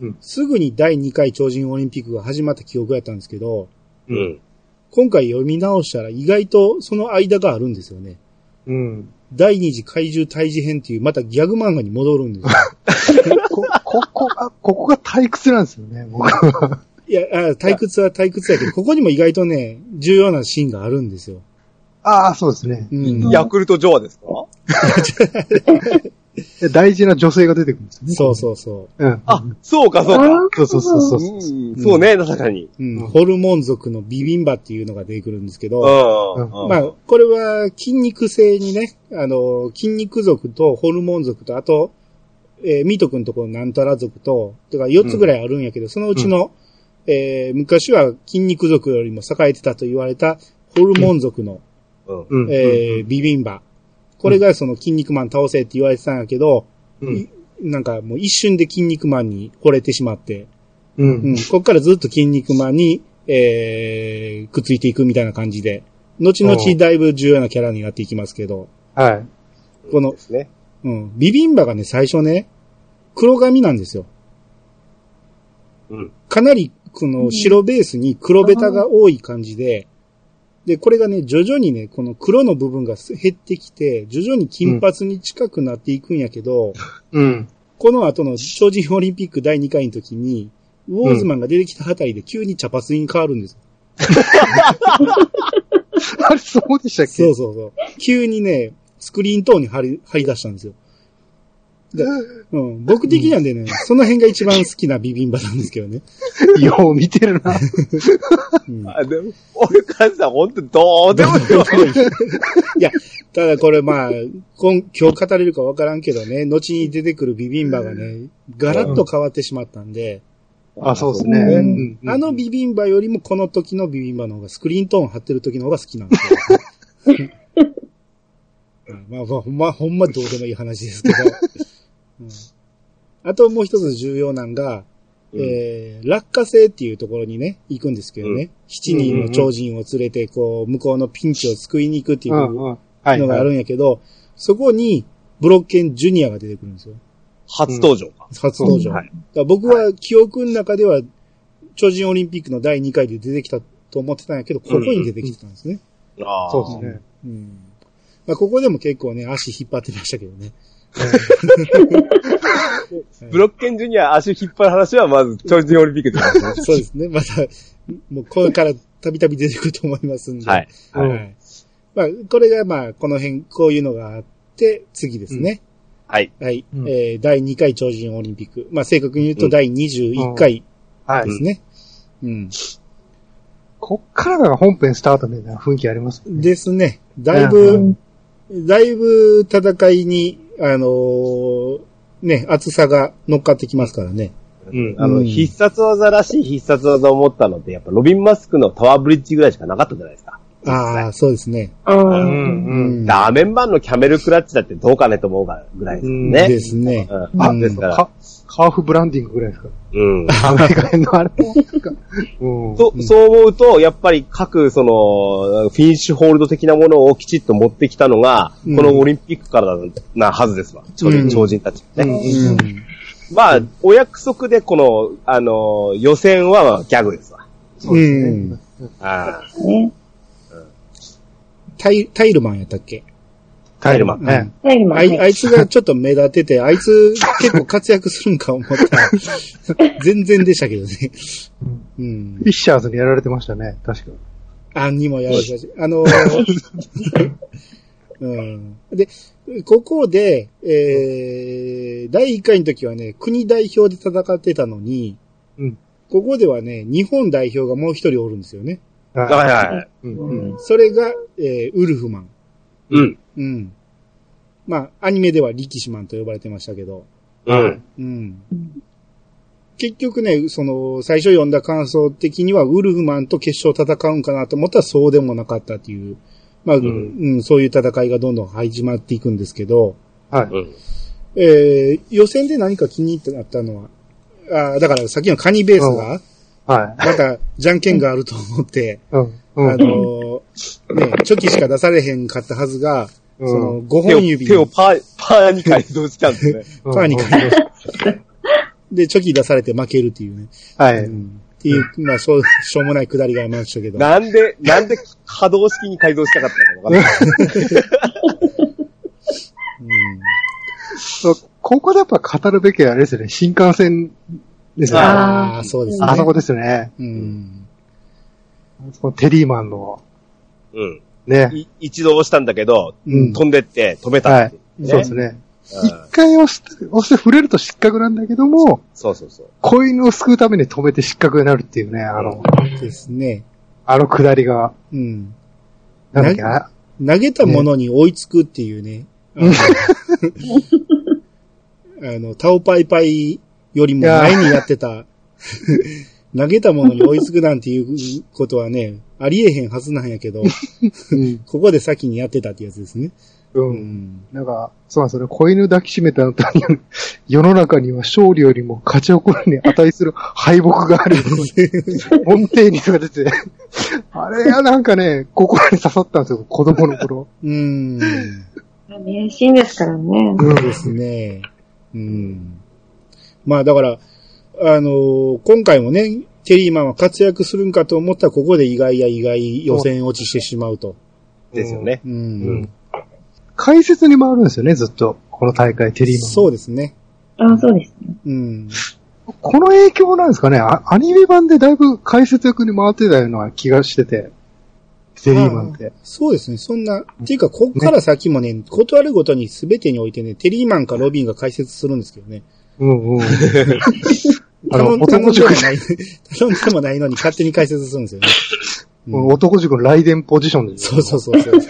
うんすぐに第2回超人オリンピックが始まった記憶やったんですけど、うん。今回読み直したら意外とその間があるんですよね。うん。第二次怪獣退治編っていう、またギャグ漫画に戻るんですよ。こ、ここが、ここが退屈なんですよね、僕は。いや、あ退屈は退屈やけど、ここにも意外とね、重要なシーンがあるんですよ。ああ、そうですね。うん。ヤクルト・ジョアですか？で 大事な女性が出てくるんですよね。そうそうそうん。あ、そうか、そうか。そうそうそうそう。うんそうね、確かに。う。うん。うんホルモン族のビビンバっていうのが出てくるんですけうど、ん。まあ、これは筋肉性にね、あの、筋肉族とホルモン族と、あと、えーミート君のところのなんたら族と、だから4つぐらいあるんやけど、そのうちの、えー昔は筋肉族よりも栄えてたと言われたホルモン族の。えービビンバ。これがその筋肉マン倒せって言われてたんやけど、うん。なんかもう一瞬で筋肉マンに惚れてしまって、う。うんん、こっからずっと筋肉マンに、えー、くっついていくみたいな感じで、後々だいぶ重要なキャラになっていきますけど、はい。こので、すね。うん、ビビンバがね、最初ね、黒髪なんですよ。うん。かなり、この白ベースに黒ベタが多い感じで、で、これがね、徐々にね、この黒の部分が減ってきて、徐々に金髪に近くなっていくんやけど、うん。この後の超人オリンピック第2回の時に、ウォーズマンが出てきたあたりで急に茶髪に変わるんです。あれ、そうでしたっけ？そうそうそう。急にね、スクリーントーンに張り、張り出したんですよ。うん、僕的にはね、その辺が一番好きなビビンバなんですけどね。よう見てるな。うんあでも、俺からさ、ほんとどうでもいいや、ただこれまあ、今今日語れるかわからんけどね、後に出てくるビビンバがね、ガラッと変わってしまったんで、あ、そうですね。うんうんうんあのビビンバよりもこの時のビビンバの方が、スクリーントーン貼ってる時の方が好きなんですよ。うんまあまあ、ほんま、ほんまどうでもいい話ですけど。うんあともう一つ重要なんが、えー、落花星っていうところにね、行くんですけどね、七人の超人を連れて、こう、向こうのピンチを救いに行くっていう。のがあるんやけど、そこに、ブロッケンジュニアが出てくるんですよ。初登場か。初登場。はい僕は記憶の中では、超人オリンピックの第2回で出てきたと思ってたんやけど、ここに出てきてたんですね。ああそうですね。うん。まあ、ここでも結構ね、足引っ張ってましたけどね。ブロッケンジュニア足引っ張る話はまず、超人オリンピックで。そうですね。また、もうこれからたびたび出てくると思いますんで。はい。はい。うんまあ、これがまあ、この辺、こういうのがあって、次ですね。はい。はい。うんえー、第2回超人オリンピック。まあ、正確に言うとうん第21回はい。ですね。うん。こっからが本編スタートみたいな雰囲気ありますね。ですね。だいぶ、だいぶ戦いに、あのーね、厚さが乗っかってきますからね。うん。あの、うん必殺技らしい必殺技を思ったのって、やっぱロビンマスクのタワーブリッジぐらいしかなかったじゃないですか。ああ、そうですね。う。うんん。うん。アメンバンのキャメルクラッチだってどうかねと思うぐらいですうんね。ですね。うん。あうんですからカ、カーフブランディングぐらいですか？うん。アメリカ編のあれもなんか。うん。そ、そう思うと、やっぱり各、その、フィニッシュホールド的なものをきちっと持ってきたのが、うんこのオリンピックからなはずですわ。超人、うん超人たちね。うん。まあ、お約束でこの、あの、予選はギャグですわ。そうですねうん。ああ。ね。タイ、タイルマンやったっけ？タイルマンね。はい、まああい、あね。いつがちょっと目立ってて、あいつ結構活躍するんか思ったら、全然でしたけどね。うんフ。ィッシャーズにやられてましたね、確か。あんにもやられたし、あのー うん。で、ここで、えー、第1回の時はね、国代表で戦ってたのに、うんここではね、日本代表がもう一人おるんですよね。はいははい。い。うん。うん。それが、えー、ウルフマン。うん。うん。まあ、アニメでは力士マンと呼ばれてましたけど、うん。うん。結局ね、その、最初読んだ感想的には、ウルフマンと決勝戦うんかなと思ったらそうでもなかったっていう、まあ、うんん、そういう戦いがどんどん始まっていくんですけど、はい。うん。えー、予選で何か気に入ってなったのは、あーだからさっきのカニベースが、はまた、じゃんけんがあると思って、い。うん。うん。あのーね、チョキしか出されへんかったはずが、うんその、5手を、本指手をパー、パーに改造したんですね。うんパーに変え で、チョキ出されて負けるっていうね。はい。うんっていう、まあ、そう、しょうもないくだりがありましたけど。なんで、なんで可動式に改造したかったのかわかん なうここでやっぱ語るべきはあれですよね、新幹線ですよね。ああ、そうですね。あそこですよね。うん。そのテリーマンの、うん。ね。い一度押したんだけど、うん飛んでって止めたっていそうですね。うん一回押して、押して触れると失格なんだけども、そうそうそう。子犬を救うために止めて失格になるっていうね、あの、ですね。あの下りが、うん。なんだっけ、あ投げたものに追いつくっていうね。あのあの、タオパイパイよりも前にやってた、投げたものに追いつくなんていうことはね、ありえへんはずなんやけど、うん。ここで先にやってたってやつですね。う。うんん。なんか、そうなんですよね。子犬抱きしめた後に、世の中には勝利よりも勝ち誇るに値する敗北がある。音程にとか出て、あれがなんかね、心に刺さったんですよ、子供の頃。うん。名シーンですからね。そうですね。うん。まあだから、あのー今回もね、テリーマンは活躍するんかと思ったら、ここで意外や意外予選落ちしてしまうと。ですよね。う。うんん。解説に回るんですよね、ずっと。この大会、テリーマン。そうですね。あそうですね。うん。この影響なんですかね？あアニメ版でだいぶ解説役に回ってたような気がしてて。テリーマンって。そうですね。そんな、っていうか、こっから先もね、断るごとに全てにおいてね、テリーマンかロビンが解説するんですけどね。うんうん。あの、男塾ない、頼んでもないのに勝手に解説するんですよね。うん男塾の雷電ポジションで。そうそうそうそう。教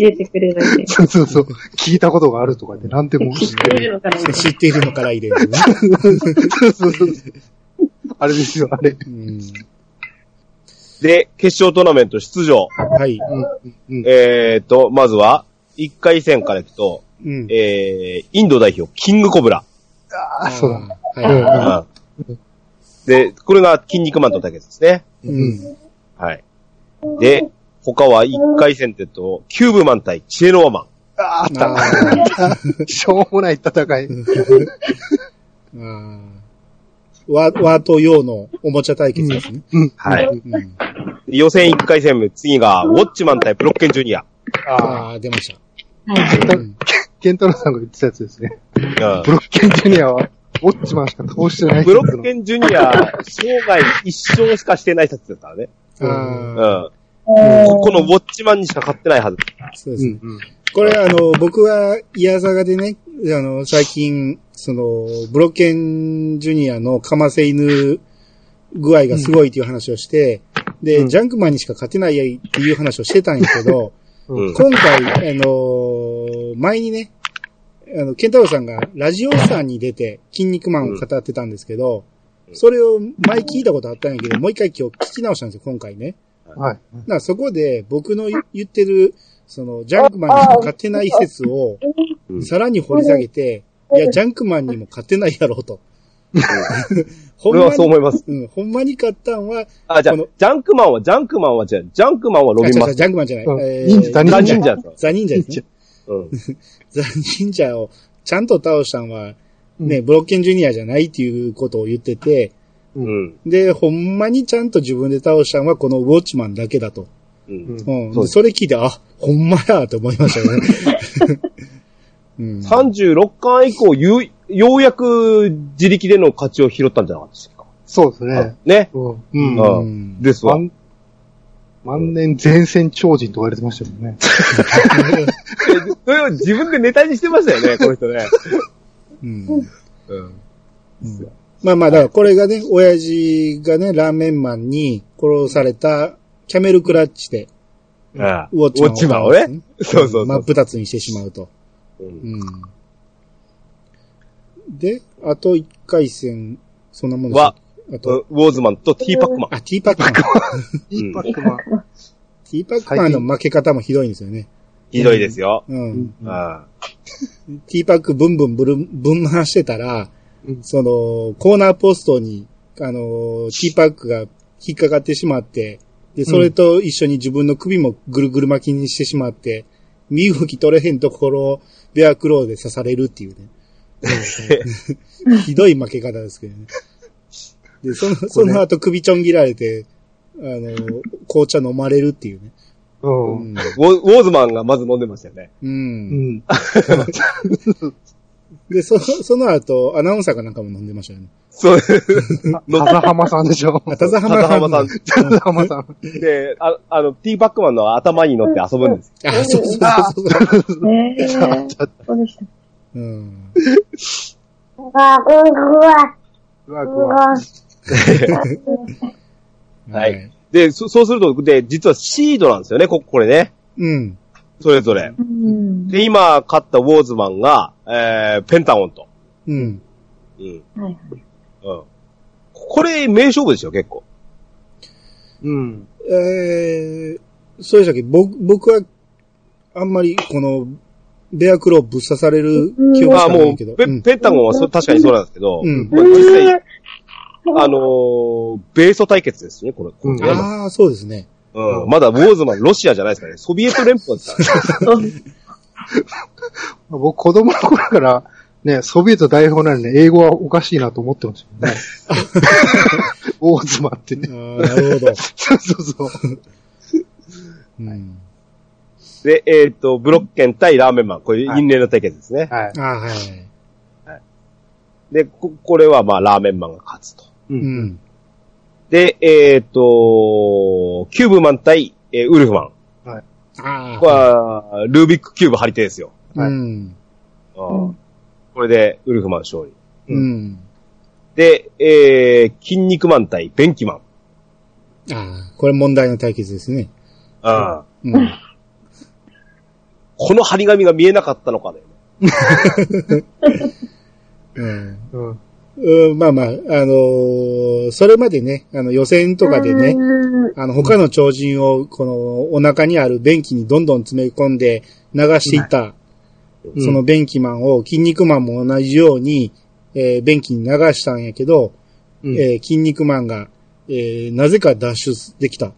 えてくれるんで。そうそうそう。聞いたことがあるとかって何でも知っ知っててる。るのかな知っているのから入れるね。そうそうそう。あれですよ、あれ。うんで、決勝トーナメント出場。はい。うん。えーと、まずは、1回戦からいくと、うん。えー、インド代表、キングコブラ。あ、そうだ。はうんで、これが筋肉マンとの対決ですね。い。うん。はい。で、他は1回戦ってと、キューブマン対チエノワマン。ああった。あ しょうもない戦い。ーあー。ワワート用のおもちゃ対決ですね。うん。はい。うん。予選1回戦目、次が、ウォッチマン対プロッケンジュニア。ああ。ああ、出ました。ケンタロウさんが言ってたやつですね。うんブロッケンジュニアは、ウォッチマンしか倒してないプロッケンジュニア、生涯一勝しかしてない説ですからね。このウォッチマンにしか勝ってないはず。そうですね。うん。これあの、僕は、イヤザガでね、あの、最近、その、ブロッケンジュニアのかませ犬具合がすごいっていう話をして、で、うんジャンクマンにしか勝てないっていう話をしてたんやけど、うん。今回、あのー前にね、あの、ケンタロウさんがラジオさんに出て、筋肉マンを語ってたんですけど、うんそれを前聞いたことあったんやけど、もう一回今日聞き直したんですよ、今回ね。はい。だからそこで僕の言言ってる、その、ジャンクマンにしか勝てない説を、うんさらに掘り下げて、いや、ジャンクマンにも勝てないやろうと。ほん俺はまに、そう思います。うん、ほんまに勝ったんは、あ、じゃジャンクマンは、ジャンクマンは違う。ジャンクマンはロビンマスあ違う違うジャンクマンじゃない。うんえー忍者ザ・ザ忍忍者ですよ。ザ・忍者ですね。うん。ザ・忍者をちゃんと倒したんは、ね、ブロッケンジュニアじゃないっていうことを言ってて、うん。で、ほんまにちゃんと自分で倒したんはこのウォッチマンだけだと。うん。うん。それ聞いて、あ、ほんまやと思いましたよね。うん。36巻以降、ようようやく自力での勝ちを拾ったんじゃなかったですか？そうですね。ね？うん。う。うんうんん。ですわ。万万年前線超人と言われてましたもんね。それを自分でネタにしてましたよね、この人ね。うん。うん。うんまあまあ、だからこれがね、親父がね、ラーメンマンに殺されたキャメルクラッチで、ああウォッチマンをね。そうそう。真っ二つにしてしまうと。うんうん。で、あと一回戦、そんなものでしたはあと、ウォーズマンとティーパックマン。あ、ティーパックマン。イーパックマン。ティーパックマンの負け方もひどいんですよね。ひどいですよ。うん。ティーパックブンブンブルン、ぶん回してたら、うんその、コーナーポストに、あの、ティーパックが引っかかってしまって、で、それと一緒に自分の首もぐるぐる巻きにしてしまって、身動き取れへんところをベアクローで刺されるっていうね。ひどい負け方ですけどね。で、その、その後首ちょん切られて、あの、紅茶飲まれるっていうね。う。うんん。ウォウォーズマンがまず飲んでましたよね。う。うんん。で、そ、その後、アナウンサーかなんかも飲んでましたよね。そう。田沢浜さんでしょ。あ、田浜さん。田沢浜さん。で、ああの、ティーパックマンの頭に乗って遊ぶんです。あ、そうそうそうそう。ねえ。そうでした。うん。うわ、うわ。はい。で、そそうすると、で、実はシードなんですよね、こ、これね。うん。それぞれ。うん。で、今、勝ったウォーズマンが、えー、ペンタゴンと。うん。うん。はいはい。うん。これ、名勝負ですよ、結構。うん。えー、そうでしたっけ？僕、僕は、あんまり、この、ベアクローぶっ刺される記憶しないけど。ペうんペンタゴンはそ確かにそうなんですけど、うんまあ実際、あのー、米ソ対決ですね、これ。これねああ、そうですね。うん。まだウォーズマン、ロシアじゃないですかね。ソビエト連邦ですから ね。僕子供の頃から、ね、ソビエト代表なのに英語はおかしいなと思ってましたよね。オーズマンってあね。あ、なるほど。そうそうそう。うん。で、えっ、と、ブロッケン対ラーメンマン。これ、因縁の対決ですね。はい。ああ、はい。で、こ、これはまあ、ラーメンマンが勝つと。う。うんん。で、えっ、と、キューブマン対、えーウルフマン。あこれは、ルービックキューブ張り手ですよ。あ。はいうん。うんこれで、ウルフマン勝利。うん。で、えー、筋肉マン対ベンキマン。ああ、これ問題の対決ですね。ああうん。この張り紙が見えなかったのかね。う んうん。うん、まあまあ、あのーそれまでね、あの予選とかでね、うん。あの他の超人をこのお腹にある便器にどんどん詰め込んで流していった、うん。その便器マンを筋肉マンも同じように、えー便器に流したんやけど、うん。えー筋肉マンが、えーなぜか脱出できた。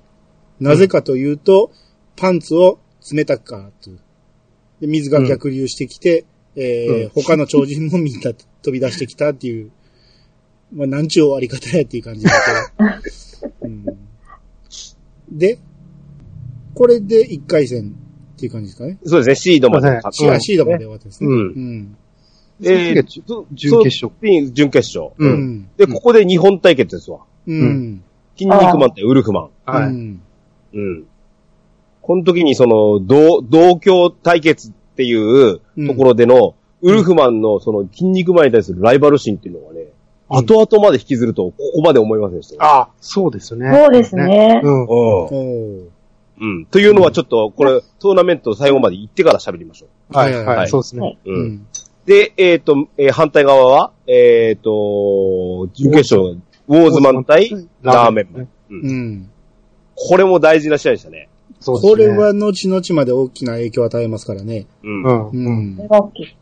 なぜかというと、パンツを冷たくかとで水が逆流してきて、えーうん。他の超人もみんな飛び出してきたっていう、まあ、なんちゅう終わり方やっていう感じだけど。うん、で、これで1回戦っていう感じですかね。そうですね、シードまで勝シーシードまで終わったんですね。うんうん。準決勝。準決勝。う。うんん。で、ここで日本対決ですわ。うん。筋肉マン対ウルフマン。はい。うんうん。この時にその、同、同郷対決っていうところでの、ウルフマンのその筋肉マンに対するライバル心っていうのがね、うん後々まで引きずると、ここまで思いませんでしたよ。ああ、そうですね。そうですね。うん。うん。うん。というのはちょっと、これ、トーナメント最後まで行ってから喋りましょはい、はいはい、はいそうですね。う。ううん。ん。で、えっ、と、えー反対側は、えっ、と、準決勝、ウォーズマン対ラーメンマン。うんうん。これも大事な試合でしたね。そうですね。これは後々まで大きな影響を与えますからね。うん。うん。ううん。んそれ。が大きい。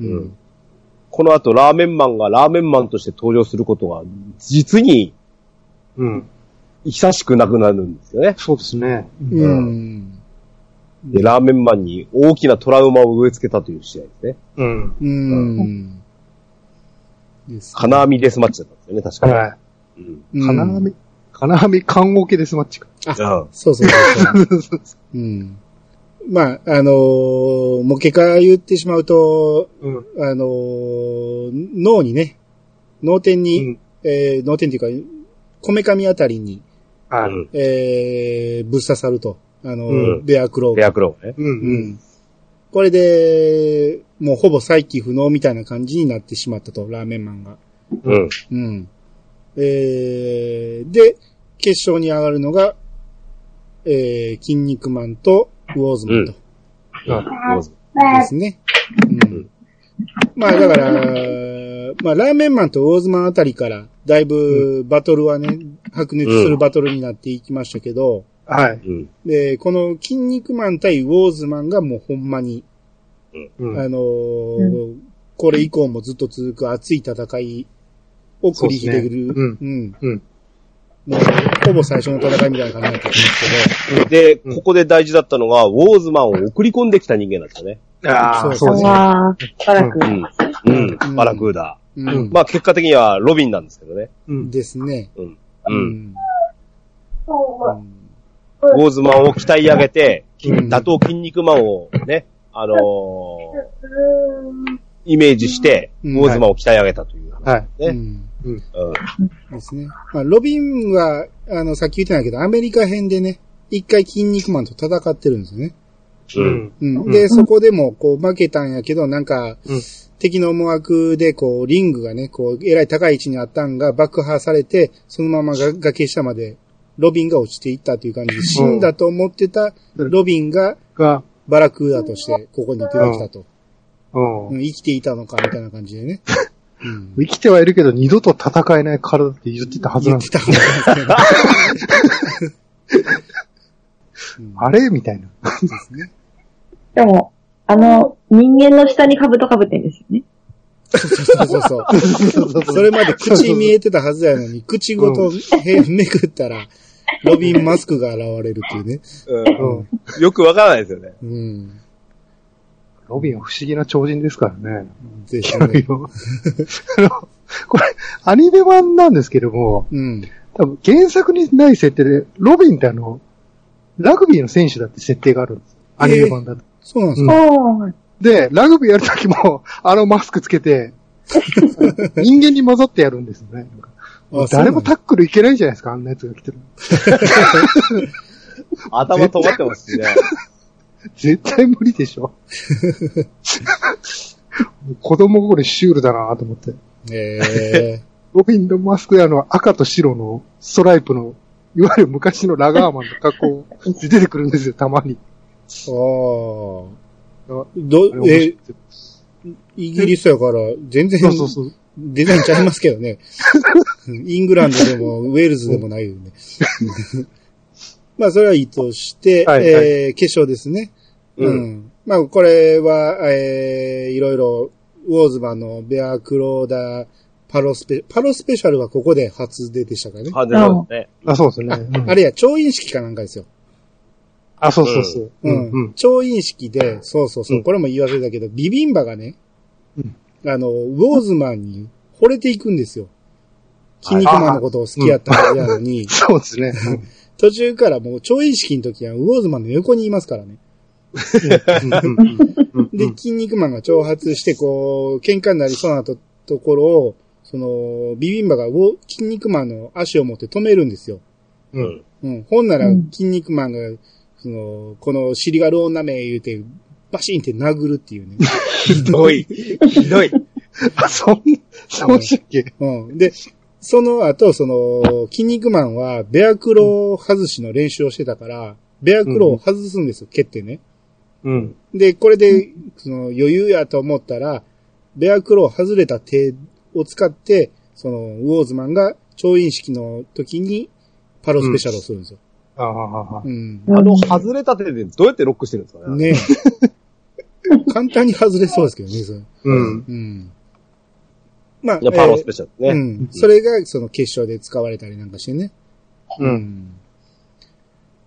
うん。この後、ラーメンマンがラーメンマンとして登場することが、実にうん。久しくなくなるんですよね。そうですね。うん。で、ラーメンマンに大きなトラウマを植え付けたという試合ですね。うん。うん。です金網デスマッチだったんですよね、確かに。はうんい。金網、金網缶オケデスマッチか。うんそうそうそうそう。うん。まあ、あのーもう結果言ってしまうと、うん。あのー脳にね、脳天に、うんえー脳天っていうか、こめかみあたりに、はい。うん。えーぶっ刺さると。あのーうんベアクローベアクローね。う。うんん。これで、もうほぼ再起不能みたいな感じになってしまったと、ラーメンマンが。うん。うん。えー、で、決勝に上がるのが、えー、筋肉マンとウォーズマンと。ですね。うん。まあだから、まあラーメンマンとウォーズマンあたりから、だいぶバトルはね、白熱するバトルになっていきましたけど、はい。うん。で、この筋肉マン対ウォーズマンがもうほんまに、うん。あのーこれ以降もずっと続く熱い戦いを繰り広げる。そうねうんうん。うんもう、ほぼ最初の戦いみたいな感じになってきますで、うんここで大事だったのが、ウォーズマンを送り込んできた人間なんですよね。ああ、そううですね。バラクう。ん。うんうん。バラクーダ。けど。うん。まあ結果的にはロビンなんですけどね。うん。ですね。うん。ううん。ん。ウォーズマンを鍛え上げて、うん打倒筋肉マンをね、あのーイメージして、うんウォーズマンを鍛え上げたという話。はい。うね。ん。うん。ですね。まあ、ロビンは、あの、さっき言ってないけど、アメリカ編でね、一回筋肉マンと戦ってるんですよね。うん。うん。うんで、そこでも、こう、負けたんやけど、なんか、うん敵の思惑で、こう、リングがね、こう、えらい高い位置にあったんが爆破されて、そのままが崖下まで、ロビンが落ちていったという感じで、死んだと思ってたロビンが、が、バラクーダとして、ここに出てきたと。うんうん生きていたのか、みたいな感じでね。うん。生きてはいるけど、二度と戦えない体って言ってたはずなんです言ってたはずあれみたいな。ですね。でも、あの、人間の下に兜被ってんですよね。そうそうそう。それまで口見えてたはずやのに、口ごとへめくったら、ロビン・マスクが現れるっていうね。うんうん。よくわからないですよね。うん。ロビンは不思議な超人ですからね。ぜひ あのね。これ、アニメ版なんですけども、うん。多分原作にない設定で、ロビンってあの、ラグビーの選手だって設定があるんです。アニメ版だと。そうなんですうんか。おー。で、ラグビーやるときも、あのマスクつけて、人間に混ざってやるんですよね。誰もタックルいけないんじゃないですか、あんなやつが来てる。頭尖ってますしね。絶対無理でしょ。子供心シュールだなと思って。え ロビン・ド・マスクやの赤と白のストライプの、いわゆる昔のラガーマンの格好で出てくるんですよ、たまに。ー、ああ。あど、え、イギリスやから、全然そうそうそう。デザインちゃいますけどね。イングランドでも、ウェールズでもないよね。まあ、それはいいとして、はいえー、決勝ですね。う。うんん。まあ、これは、えー、いろいろ、ウォーズマンのベアクローダー、パロスペ、パロスペシャルはここで初出でしたからね。はずですね。あ、そうですね。うんあれや、超飲式かなんかですよ。あ、そうそうそう。ううんん。うん。超飲式で、そうそうそう、うんこれも言い忘れたけど、ビビンバがね、うんあの、ウォーズマンに惚れていくんですよ。筋肉マンのことを好きやったはずやのに、そうですね。途中からもう超飲式の時はウォーズマンの横にいますからね。で、筋肉マンが挑発して、こう、喧嘩になりそうなとところを、その、ビビンバがウォ筋肉マンの足を持って止めるんですよ。うん。うん。ほんならうん、筋肉マンが、その、この尻がる女め言うて、バシンって殴るっていうね。ひどい。ひどい。あ、そん、そうでしたっけ？うん。で、その後、その、筋肉マンは、ベアクロ外しの練習をしてたから、ベアクロを外すんですよ、蹴ってね。うん。で、これで、その、余裕やと思ったら、ベアクロ外れた手を使って、その、ウォーズマンが超飲式の時に、パロスペシャルをするんですよ。ああ、あうん。あの、外れた手でどうやってロックしてるんですかね。ねえ簡単に外れそうですけどね、それ。うん。うん。まあ、パロスペシャルね。えーうん。それが、その決勝で使われたりなんかしてね。う。うんん。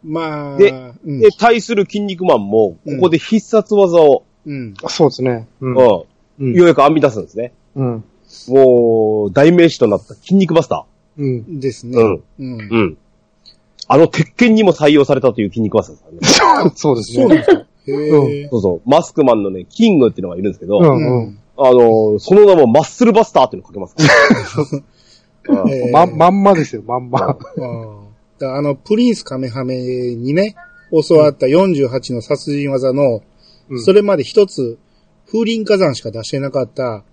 まあ、でうんで、対する筋肉マンも、ここで必殺技を、うん。あそうですね。う。うんん、ようやく編み出すんですね。うん。もう、代名詞となった筋肉バスタうん。ですね。ー。うん。うん。うん。あの、鉄拳にも採用されたという筋肉バスターですからね。そうですね。そうなんですか？へえ。そうそう。マスクマンのね、キングっていうのがいるんですけど、うんうん。あの、その名もマッスルバスターっていうのをかけますから。う んえーま、まんまですよ、まんま。あの、プリンスカメハメにね、教わった48の殺人技の、うんそれまで一つ、風林火山しか出してなかった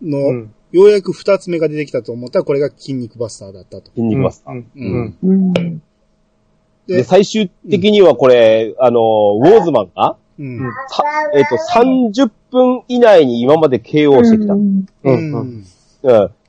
の、うん。ようやく二つ目が出てきたと思ったら、これが筋肉バスターだったと。筋肉バスター。でで、最終的にはこれ、あの、ウォーズマンが、うん。さえっ、と、30分以内に今まで KO してきた。うん。うん。うん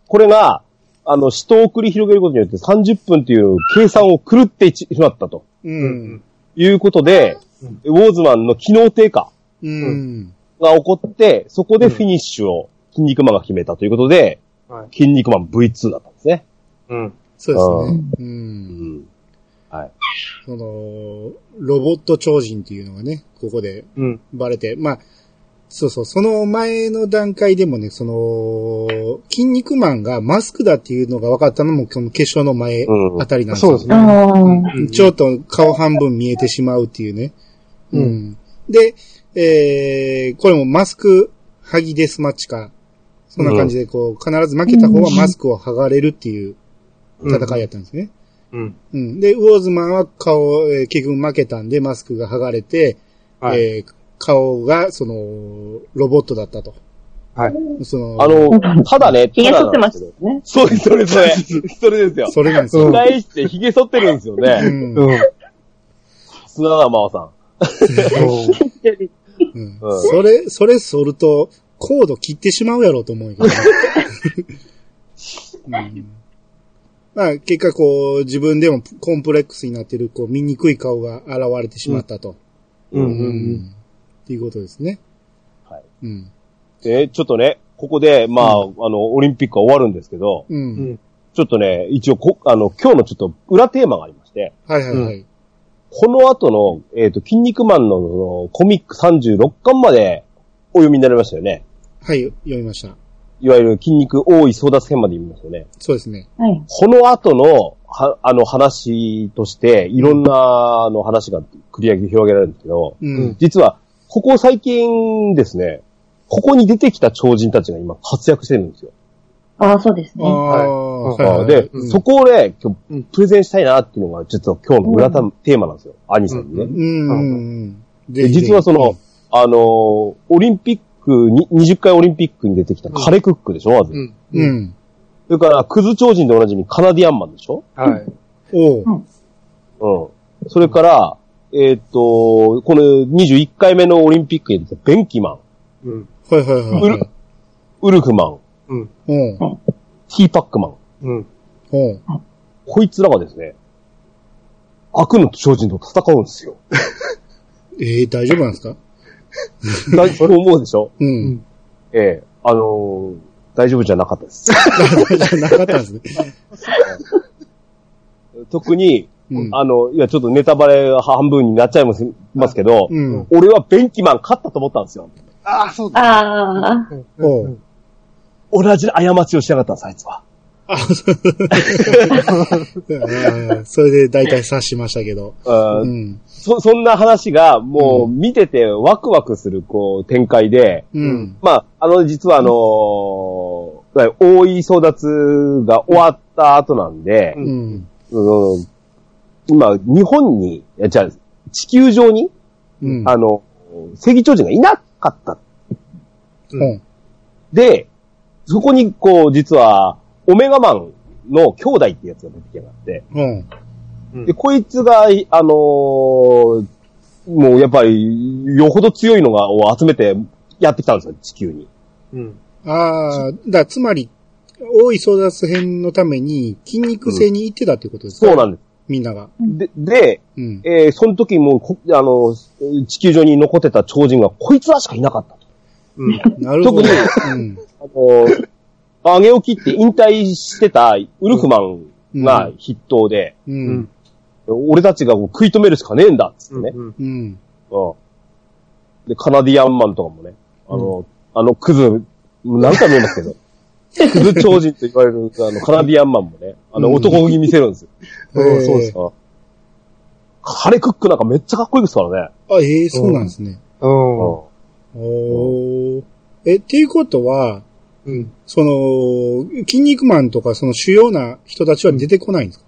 これが、あの、死闘を繰り広げることによって30分という計算を狂ってしまったとうん。いうことで、ウォーズマンの機能低下うん。が起こって、そこでフィニッシュを筋肉マンが決めたということで、はい筋肉マン V2 だったんですね。うん。そうですね。う。うんん。はい。その、ロボット超人っていうのがね、ここでうん。バレて、まあ、そうそう、その前の段階でもね、その、筋肉マンがマスクだっていうのが分かったのも、この決勝の前うんあたりなんですよ。そうですね。ああ。うんちょっと顔半分見えてしまうっていうね。うんうん。で、えー、これもマスク剥ぎデスマッチか。そんな感じで、こう、必ず負けた方はマスクを剥がれるっていう戦いやったんですね。うん。うん。で、ウォーズマンは顔、えー結局負けたんで、マスクが剥がれて、はい。えー顔が、その、ロボットだったと。はい。その、あの、ただね、髭剃ってますよね。そうです、それ、それ。それですよ。それなんですよ。うん返して髭剃ってるんですようね。ん。うん。砂田真央さん。うんうんそれ、それ剃ると、コード切ってしまうやろうと思うけど、ね うんまあ、結果こう、自分でもコンプレックスになってる、こう、醜い顔が現れてしまったと。うん。う。うんっていうことですね。はい。うん。で、ちょっとね、ここで、まあ、あの、オリンピックは終わるんですけど、う。うんん。ちょっとね、一応こ、あの、今日のちょっと裏テーマがありまして、はいはいはい。この後の、えっ、と、筋肉マンのそのコミック36巻までお読みになりましたよね。はい、読みました。いわゆる筋肉多い争奪戦まで読みましたよね。そうですね。はい。この後の、は、あの話として、いろんな、あの話が繰り上げ、広げられるんですけど、うん。実は、ここ最近ですね、ここに出てきた超人たちが今活躍してるんですよ。ああ、そうですね。ああ、はいで、うんそこをね、今うん日プレゼンしたいなっていうのが、実は今日の裏たテーマなんですよ。兄さんにね。うんうんうんうん。で実はその、あのーオリンピックに、20回オリンピックに出てきたカレクックでしょ、まず。うん。う。ん。それから、クズ超人でおなじみカナディアンマンでしょ？はい。おう。うん。それから、えーっと、この21回目のオリンピックに出たベンキマン、うん。はいはいはいはい。ウルフマン、うん。おう。ティーパックマン。うん。おう。こいつらがですね、悪の超人と戦うんですよ。ええ、大丈夫なんですか？大丈夫思うでしょ？うん。ええあのー大丈夫じゃなかったです。じゃなかったんですね。特に、うん。あの、いや、ちょっとネタバレ半分になっちゃいますますけど、うん。俺はベンキマン勝ったと思ったんですよ。ああ、そうだ。ああ、おう。同じ過ちをしやがったんです、あいつは。あそううんそれで大体察しましたけど。うんうん。そ、そんな話が、もう、うん見ててワクワクする、こう、展開で、うん。まあ、あの、実はあのー大井争奪が終わった後なんで、ううん。うん今、日本に、じゃあ地球上に、うん。あの、正義超人がいなかった。うん。で、そこに、こう、実は、オメガマンの兄弟ってやつが出てきやがって、うん。で、こいつが、あのーもうやっぱり、よほど強いのが、を集めてやってきたんですよ、地球に。うん。ああ、だつまり、大い争奪編のために筋肉性に行ってたっていうことですか、そうなんです。みんなが。で、で、うん。えーその時もこ、あの、地球上に残ってた超人が、こいつらしかいなかったと。うん。なるほど。特うん。あの、上げを切って引退してたウルフマンが筆頭で、ううんん。俺たちが食い止めるしかねえんだっつってね。うん。うん。うん。で、カナディアンマンとかもね、あの、あのクズ、何回も言いますけど、クズ超人と言われる、あの、カナディアンマンもね、あの、うん男気見せるんですよ。うんそうです。あカレクックなんかめっちゃかっこいいですからね。あ、ええそうなんですね。うん。おー。え、っていうことは、うん。その、筋肉マンとかその主要な人たちは出てこないんですか、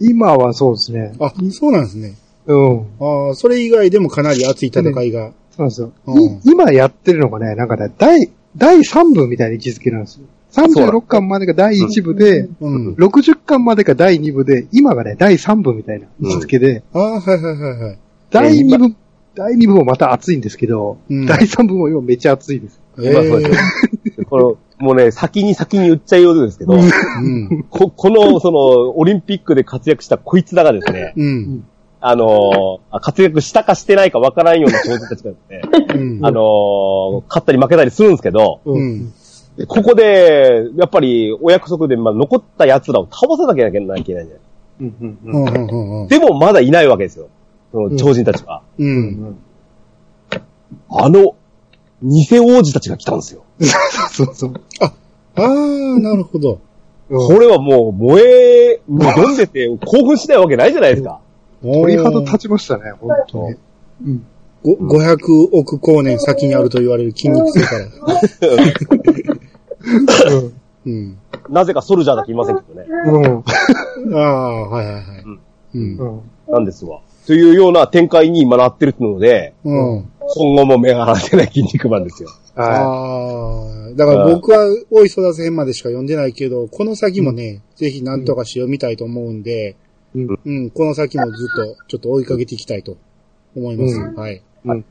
今はそうですね。あ、そうなんですね。うん。ああ、それ以外でもかなり熱い戦いが。そうなんですよ。うんい今やってるのがね、なんかね、第、第3部みたいな位置づけなんですよ。36巻までが第1部で、うん。60巻までが第2部で、今がね、第3部みたいな位置づけで、ああ、はいはいはいはい。第2部、第2部もまた熱いんですけど、うん第3部も今めっちゃ熱いです。えまあそうですえ この、もうね、先に先に言っちゃいようですけど、うん。こ、この、その、オリンピックで活躍したこいつらがですね、うん。あのーあ活躍したかしてないかわからんような超人たちがですね、うん。あのー勝ったり負けたりするんですけど、うん。でここで、やっぱりお約束で、まあ、残った奴らを倒さなきゃいけないんじゃない？でもまだいないわけですよ。その超人たちは。あの、偽王子たちが来たんですよ。そうそう。ああ、なるほど。うんこれはもう燃え、もう読んでて興奮しないわけないじゃないですか。鳥肌立ちましたね、本当に。うん。ご500億光年先にあると言われる筋肉性から。うん。なぜかソルジャーだけいませんけどね。うん。ああ、はいはいはい。うん。うん。なんですわ。というような展開に今なってるので、うん。今後も目が離せない筋肉マンですよ。はああ、だから僕は大い育て編までしか読んでないけど、この先もね、ぜひ何とかし読みたいと思うんで、うん。うん、この先もずっとちょっと追いかけていきたいと思います。うん。はい。うん